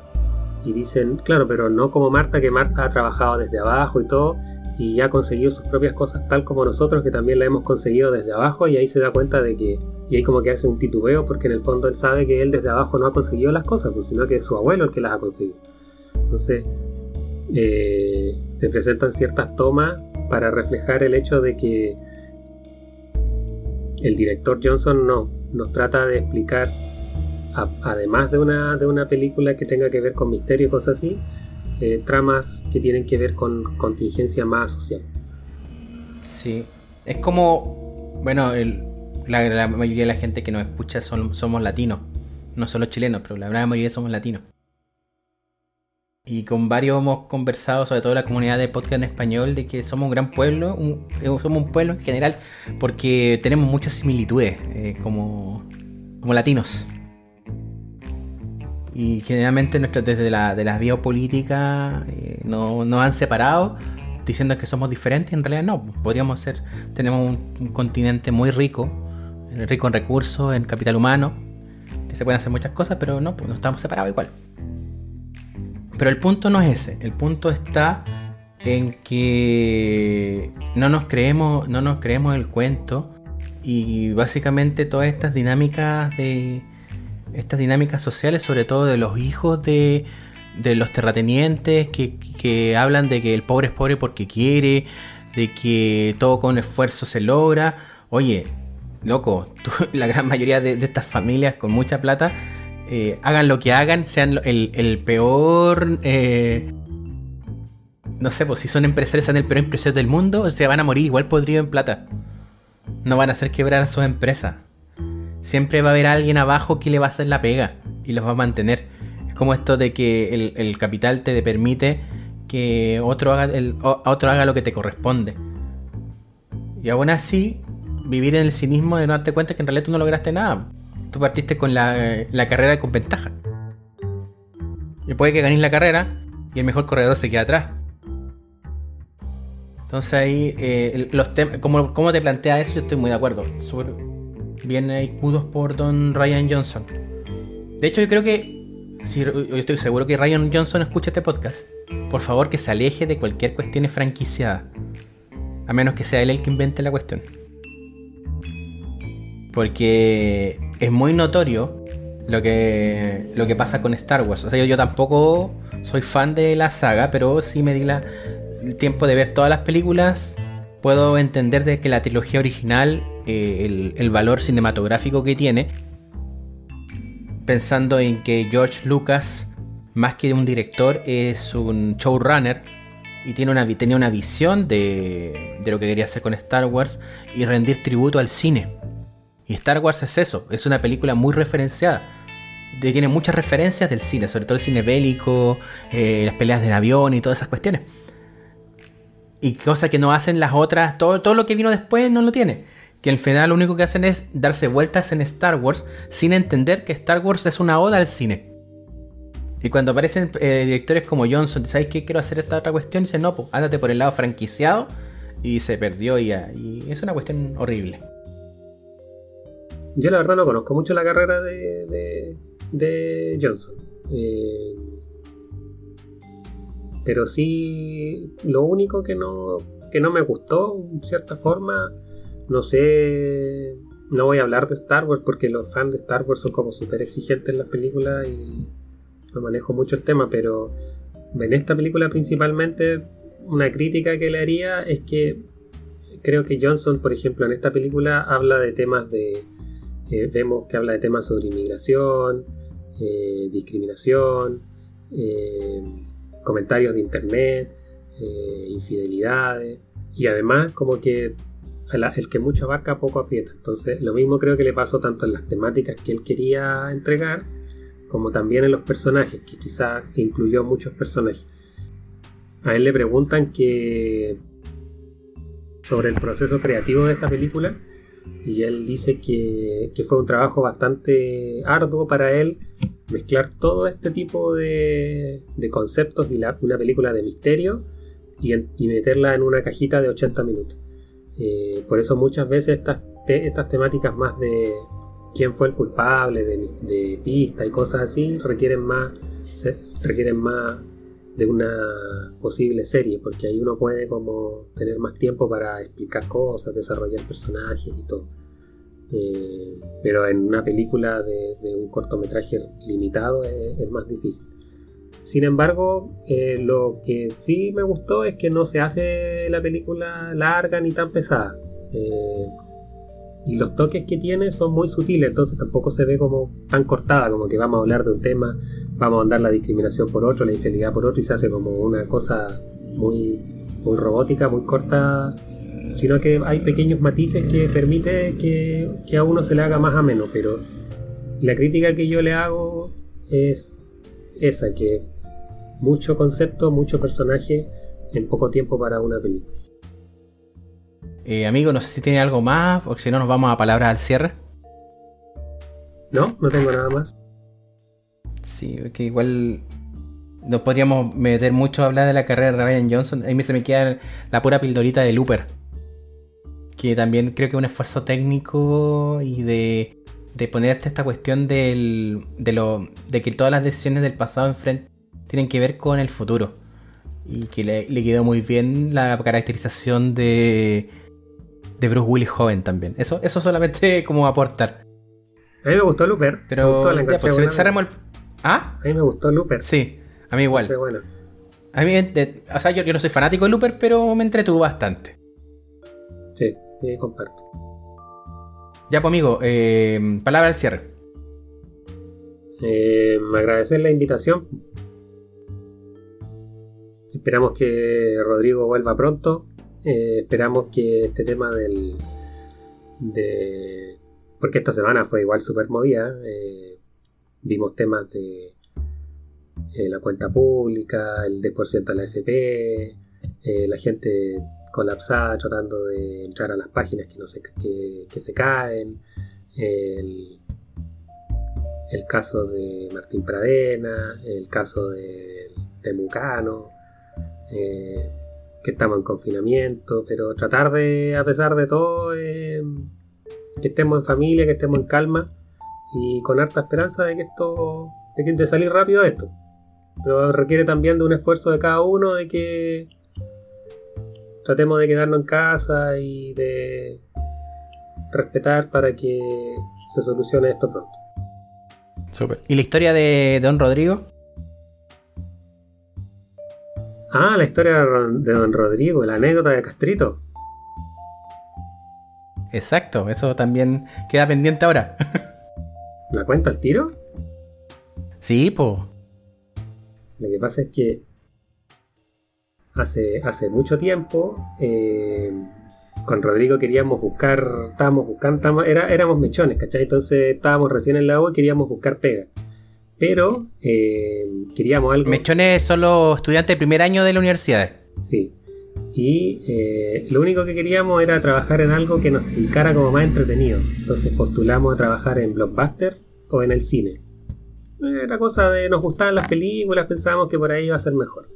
Y dicen, claro, pero no como Marta, que Marta ha trabajado desde abajo y todo, y ya ha conseguido sus propias cosas tal como nosotros, que también la hemos conseguido desde abajo, y ahí se da cuenta de que y ahí como que hace un titubeo porque en el fondo él sabe que él desde abajo no ha conseguido las cosas, pues, sino que es su abuelo el que las ha conseguido. Entonces eh, se presentan ciertas tomas para reflejar el hecho de que el director Johnson no nos trata de explicar, además de una, de una película que tenga que ver con misterio y cosas así, eh, tramas que tienen que ver con contingencia más social. Sí, es como, bueno, el, la, mayoría de la gente que nos escucha son, somos latinos. No solo chilenos, pero la gran mayoría somos latinos. y con varios hemos conversado, sobre todo la comunidad de podcast en español, de que somos un gran pueblo, eh, somos un pueblo en general, porque tenemos muchas similitudes eh, como, como latinos. Y generalmente desde la, de las biopolíticas eh, no, nos han separado diciendo que somos diferentes, en realidad no, podríamos ser, tenemos un, continente muy rico, rico en recursos, en capital humano, que se pueden hacer muchas cosas, pero no, pues no estamos separados igual. Pero el punto no es ese, el punto está en que no nos creemos, no nos creemos el cuento y básicamente todas estas dinámicas de estas dinámicas sociales, sobre todo de los hijos de, de los terratenientes que, que, hablan de que el pobre es pobre porque quiere, de que todo con esfuerzo se logra. Oye, loco, la gran mayoría de, estas familias con mucha plata eh, hagan lo que hagan, sean el, peor... Eh, no sé, pues si son empresarios, sean el peor empresario del mundo, se van a morir igual podrido en plata. No van a hacer quebrar a sus empresas. Siempre va a haber alguien abajo que le va a hacer la pega y los va a mantener. Es como esto de que el, capital te permite que otro haga, otro haga lo que te corresponde. Y aún así, vivir en el cinismo de no darte cuenta que en realidad tú no lograste nada tú partiste con la, carrera con ventaja. Y puede que ganes la carrera y el mejor corredor se queda atrás. Entonces ahí, eh, los como, te plantea eso, yo estoy muy de acuerdo. Bien escudos por Don Ryan Johnson. De hecho, yo creo que, si, yo estoy seguro que Ryan Johnson escucha este podcast. Por favor, que se aleje de cualquier cuestión franquiciada. A menos que sea él el que invente la cuestión. Porque es muy notorio lo que, lo que pasa con Star Wars. O sea, yo, tampoco soy fan de la saga, pero sí me di el tiempo de ver todas las películas. Puedo entender de que la trilogía original, eh, el, valor cinematográfico que tiene, pensando en que George Lucas, más que un director, es un showrunner y tiene una, tenía una visión de, de lo que quería hacer con Star Wars y rendir tributo al cine. Y Star Wars es eso, es una película muy referenciada. Tiene muchas referencias del cine, sobre todo el cine bélico, eh, las peleas del avión y todas esas cuestiones. Y cosa que no hacen las otras, todo, todo lo que vino después no lo tiene. Que al final lo único que hacen es darse vueltas en Star Wars sin entender que Star Wars es una oda al cine. Y cuando aparecen eh, directores como Johnson, ¿sabes qué? Quiero hacer esta otra cuestión. Y dicen, no, pues ándate por el lado franquiciado. Y se perdió y, y es una cuestión horrible. Yo la verdad no conozco mucho la carrera de, de, Johnson. Eh, pero sí, lo único que no, que no me gustó, en cierta forma, no sé, no voy a hablar de Star Wars porque los fans de Star Wars son como súper exigentes en las películas y no manejo mucho el tema, pero en esta película principalmente una crítica que le haría es que creo que Johnson, por ejemplo, en esta película habla de temas de eh, vemos que habla de temas sobre inmigración, eh, discriminación, eh, comentarios de internet, infidelidades, y además como que el que mucho abarca poco aprieta. Entonces lo mismo creo que le pasó tanto en las temáticas que él quería entregar, como también en los personajes, que quizá incluyó muchos personajes. A él le preguntan que sobre el proceso creativo de esta película y él dice que, fue un trabajo bastante arduo para él mezclar todo este tipo de, conceptos de una película de misterio y, meterla en una cajita de 80 minutos. Eh, por eso muchas veces estas, estas temáticas más de quién fue el culpable, de, pista y cosas así, requieren más, requieren más de una posible serie, porque ahí uno puede como tener más tiempo para explicar cosas, desarrollar personajes y todo. Eh, pero en una película de, un cortometraje limitado es, más difícil. Sin embargo, eh, lo que sí me gustó es que no se hace la película larga ni tan pesada. Eh, y los toques que tiene son muy sutiles, entonces tampoco se ve como tan cortada, como que vamos a hablar de un tema vamos a andar la discriminación por otro, la infidelidad por otro, y se hace como una cosa muy, muy robótica, muy corta, sino que hay pequeños matices que permite que, que a uno se le haga más ameno, pero la crítica que yo le hago es esa, que mucho concepto, mucho personaje en poco tiempo para una película. Eh, amigo, no sé si tiene algo más, porque si no nos vamos a palabras al cierre. No, no tengo nada más. Sí, que igual nos podríamos meter mucho a hablar de la carrera de Ryan Johnson. A mí se me queda la pura pildorita de Looper. Que también creo que un esfuerzo técnico y de, de ponerte esta cuestión del, de, lo, de que todas las decisiones del pasado enfrente tienen que ver con el futuro. Y que le, le quedó muy bien la caracterización de, de Bruce Willis joven también. Eso, eso solamente como aportar. A mí me gustó Looper. Pero ya, pues cerramos el... ¿Ah? A mí me gustó Looper. Sí, a mí igual. Bueno. A mí, o sea, yo, yo, no soy fanático de Looper, pero me entretuvo bastante. Sí, comparto. Ya, pues amigo, eh, palabra al cierre. Eh, agradecer la invitación. Esperamos que Rodrigo vuelva pronto. Eh, esperamos que este tema del. de. porque esta semana fue igual super movida. Eh, vimos temas de la cuenta pública, el 10% de la FP, la gente colapsada tratando de entrar a las páginas que, no se, que, se caen, el, caso de Martín Pradena, el caso de, Mucano, eh, que estamos en confinamiento, pero tratar de, a pesar de todo, que estemos en familia, que estemos en calma y con harta esperanza de que esto, de, que, de salir rápido de esto. Pero requiere también de un esfuerzo de cada uno de que tratemos de quedarnos en casa y de respetar para que se solucione esto pronto. Super. ¿Y la historia de Don Rodrigo? Ah, la historia de Don Rodrigo, la anécdota de Castrito. Exacto, eso también queda pendiente ahora. ¿La cuenta al tiro? Sí, po. Lo que pasa es que hace, hace mucho tiempo eh, con Rodrigo queríamos buscar, estábamos buscando, era, éramos mechones, ¿cachai? Entonces estábamos recién en la U y queríamos buscar pega. Pero eh, queríamos algo. Mechones son los estudiantes de primer año de la universidad. Sí. Y eh, lo único que queríamos era trabajar en algo que nos picara como más entretenido. Entonces postulamos a trabajar en Blockbuster o en el cine. Era cosa de nos gustaban las películas, pensábamos que por ahí iba a ser mejor.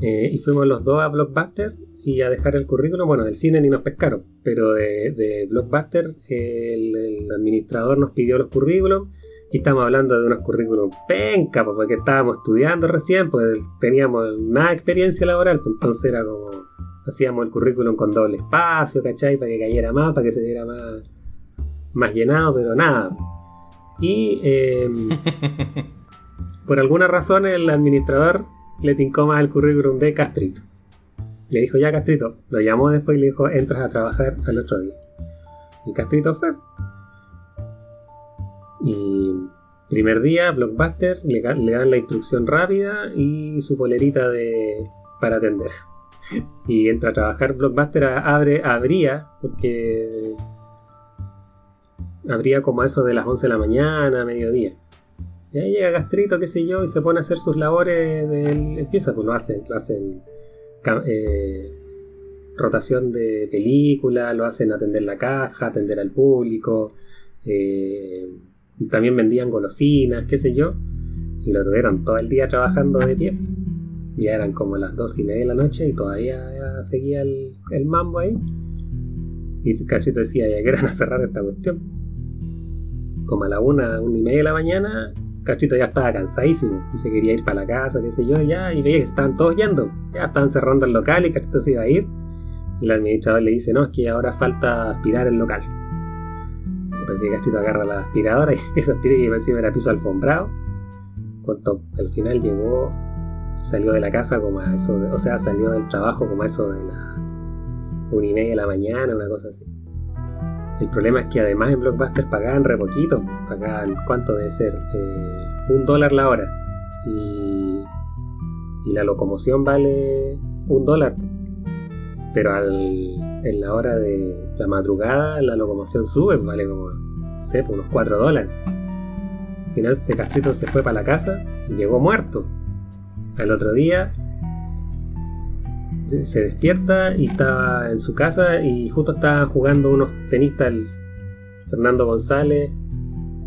Eh, y fuimos los dos a Blockbuster y a dejar el currículum. Bueno, del cine ni nos pescaron, pero de, Blockbuster el, administrador nos pidió los currículums y estamos hablando de unos currículums penca, pues, porque estábamos estudiando recién, pues teníamos de experiencia laboral, pues entonces era como hacíamos el currículum con doble espacio, ¿cachai? Para que cayera más, para que se viera más, más llenado, pero nada. Y em, por alguna razón el administrador le tincó más el currículum de Castrito. Le dijo, ya Castrito, lo llamó después y le dijo, entras a trabajar al otro día. Y Castrito fue. Y primer día, Blockbuster, le, dan la instrucción rápida y su polerita de, para atender. y entra a trabajar, Blockbuster abre, abría, porque habría como eso de las 11 de la mañana, mediodía. Y ahí llega Gastrito, qué sé yo, y se pone a hacer sus labores. empieza, pues lo hacen, lo hacen eh, rotación de película, lo hacen atender la caja, atender al público. Eh, también vendían golosinas, qué sé yo. Y lo tuvieron todo el día trabajando de pie. Ya eran como las dos y media de la noche y todavía seguía el, mambo ahí. Y Cachito decía, ya que a cerrar esta cuestión como a la una, una y media de la mañana, Cachito ya estaba cansadísimo y se quería ir para la casa, qué sé yo, ya, y veía que estaban todos yendo, ya estaban cerrando el local y Cachito se iba a ir. Y el administrador le dice, no, es que ahora falta aspirar el local. Entonces Cachito agarra la aspiradora y empieza a aspirar y encima era piso alfombrado. Cuando al final llegó, salió de la casa como a eso, o sea, salió del trabajo como a eso de la una y media de la mañana, una cosa así. El problema es que además en Blockbuster pagaban re poquito, pagaban cuánto debe ser, eh, un dólar la hora. Y, y, la locomoción vale un dólar. Pero al, en la hora de la madrugada la locomoción sube, vale como, sé, unos 4 dólares. Al final ese castrito se fue para la casa y llegó muerto. Al otro día se despierta y está en su casa y justo estaban jugando unos tenistas, el Fernando González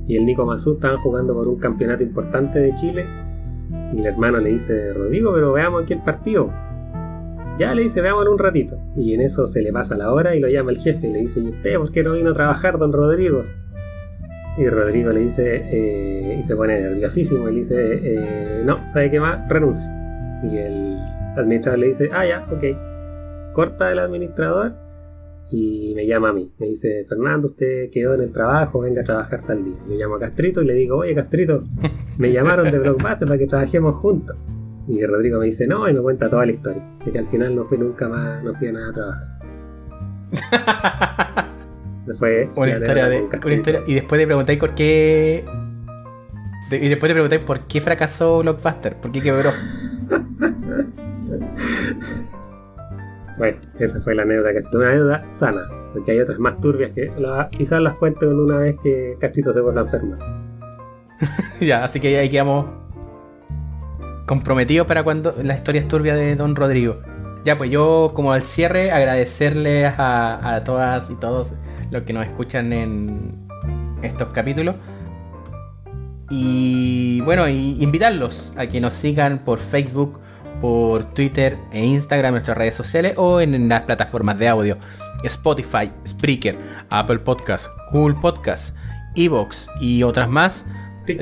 y el Nico Mazú, estaban jugando por un campeonato importante de Chile. Y el hermano le dice, Rodrigo, pero veamos aquí el partido. Ya le dice, veámoslo un ratito. Y en eso se le pasa la hora y lo llama el jefe y le dice, ¿y usted por qué no vino a trabajar, don Rodrigo? Y Rodrigo le dice, eh, y se pone nerviosísimo y le dice, eh, no, ¿sabe qué más? Renuncio. Y el administrador le dice, ah, ya, ok. Corta el administrador y me llama a mí. Me dice, Fernando, usted quedó en el trabajo, venga a trabajar tal día. Me llamo a Castrito y le digo, oye, Castrito, me llamaron de Blockbuster para que trabajemos juntos. Y Rodrigo me dice, no, y me cuenta toda la historia. De que al final no fui nunca más, no fui a nada a trabajar. Después, una historia, de, una historia Y después de preguntar por qué. y después de preguntar por qué fracasó Blockbuster, por qué quebró. Bueno, esa fue la anécdota que una anécdota sana, porque hay otras más turbias que quizás las cuento una vez que Castrito se vuelva enferma. ya, así que ahí quedamos comprometidos para cuando la historia es turbia de Don Rodrigo. Ya, pues yo como al cierre agradecerles a, todas y todos los que nos escuchan en estos capítulos. Y bueno, y invitarlos a que nos sigan por Facebook, por Twitter e Instagram, en nuestras redes sociales o en las plataformas de audio. Spotify, Spreaker, Apple Podcasts, Google Podcasts, Evox y otras más.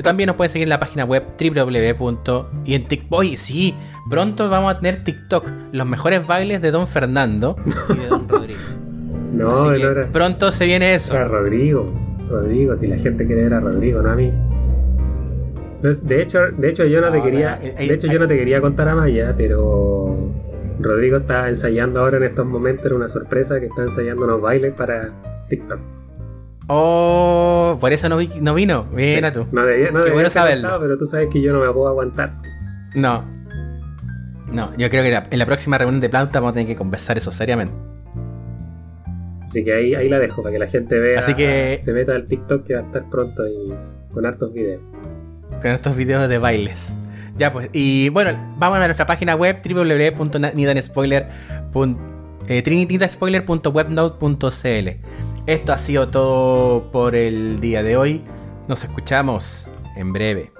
También nos pueden seguir en la página web www. y en TikTok. sí, pronto vamos a tener TikTok, los mejores bailes de Don Fernando y de Don Rodrigo. no, pronto se viene eso. Era Rodrigo, Rodrigo, si la gente quiere ver a Rodrigo, no a mí. De hecho, de hecho yo no, te quería, de hecho yo no te quería contar a Maya, pero Rodrigo está ensayando ahora en estos momentos, era una sorpresa que está ensayando unos bailes para TikTok. Oh, por eso no, no vino. Mira tú. No debía, no Qué bueno saberlo. pero tú sabes que yo no me puedo aguantar. No. No, yo creo que en la próxima reunión de planta vamos a tener que conversar eso seriamente. Así que ahí, ahí la dejo para que la gente vea. Así que. Se meta al TikTok que va a estar pronto y con hartos videos. Con estos videos de bailes. Ya pues, y bueno, vamos a nuestra página web www.nidanspoiler.webnode.cl eh, esto ha sido todo por el día de hoy. Nos escuchamos en breve.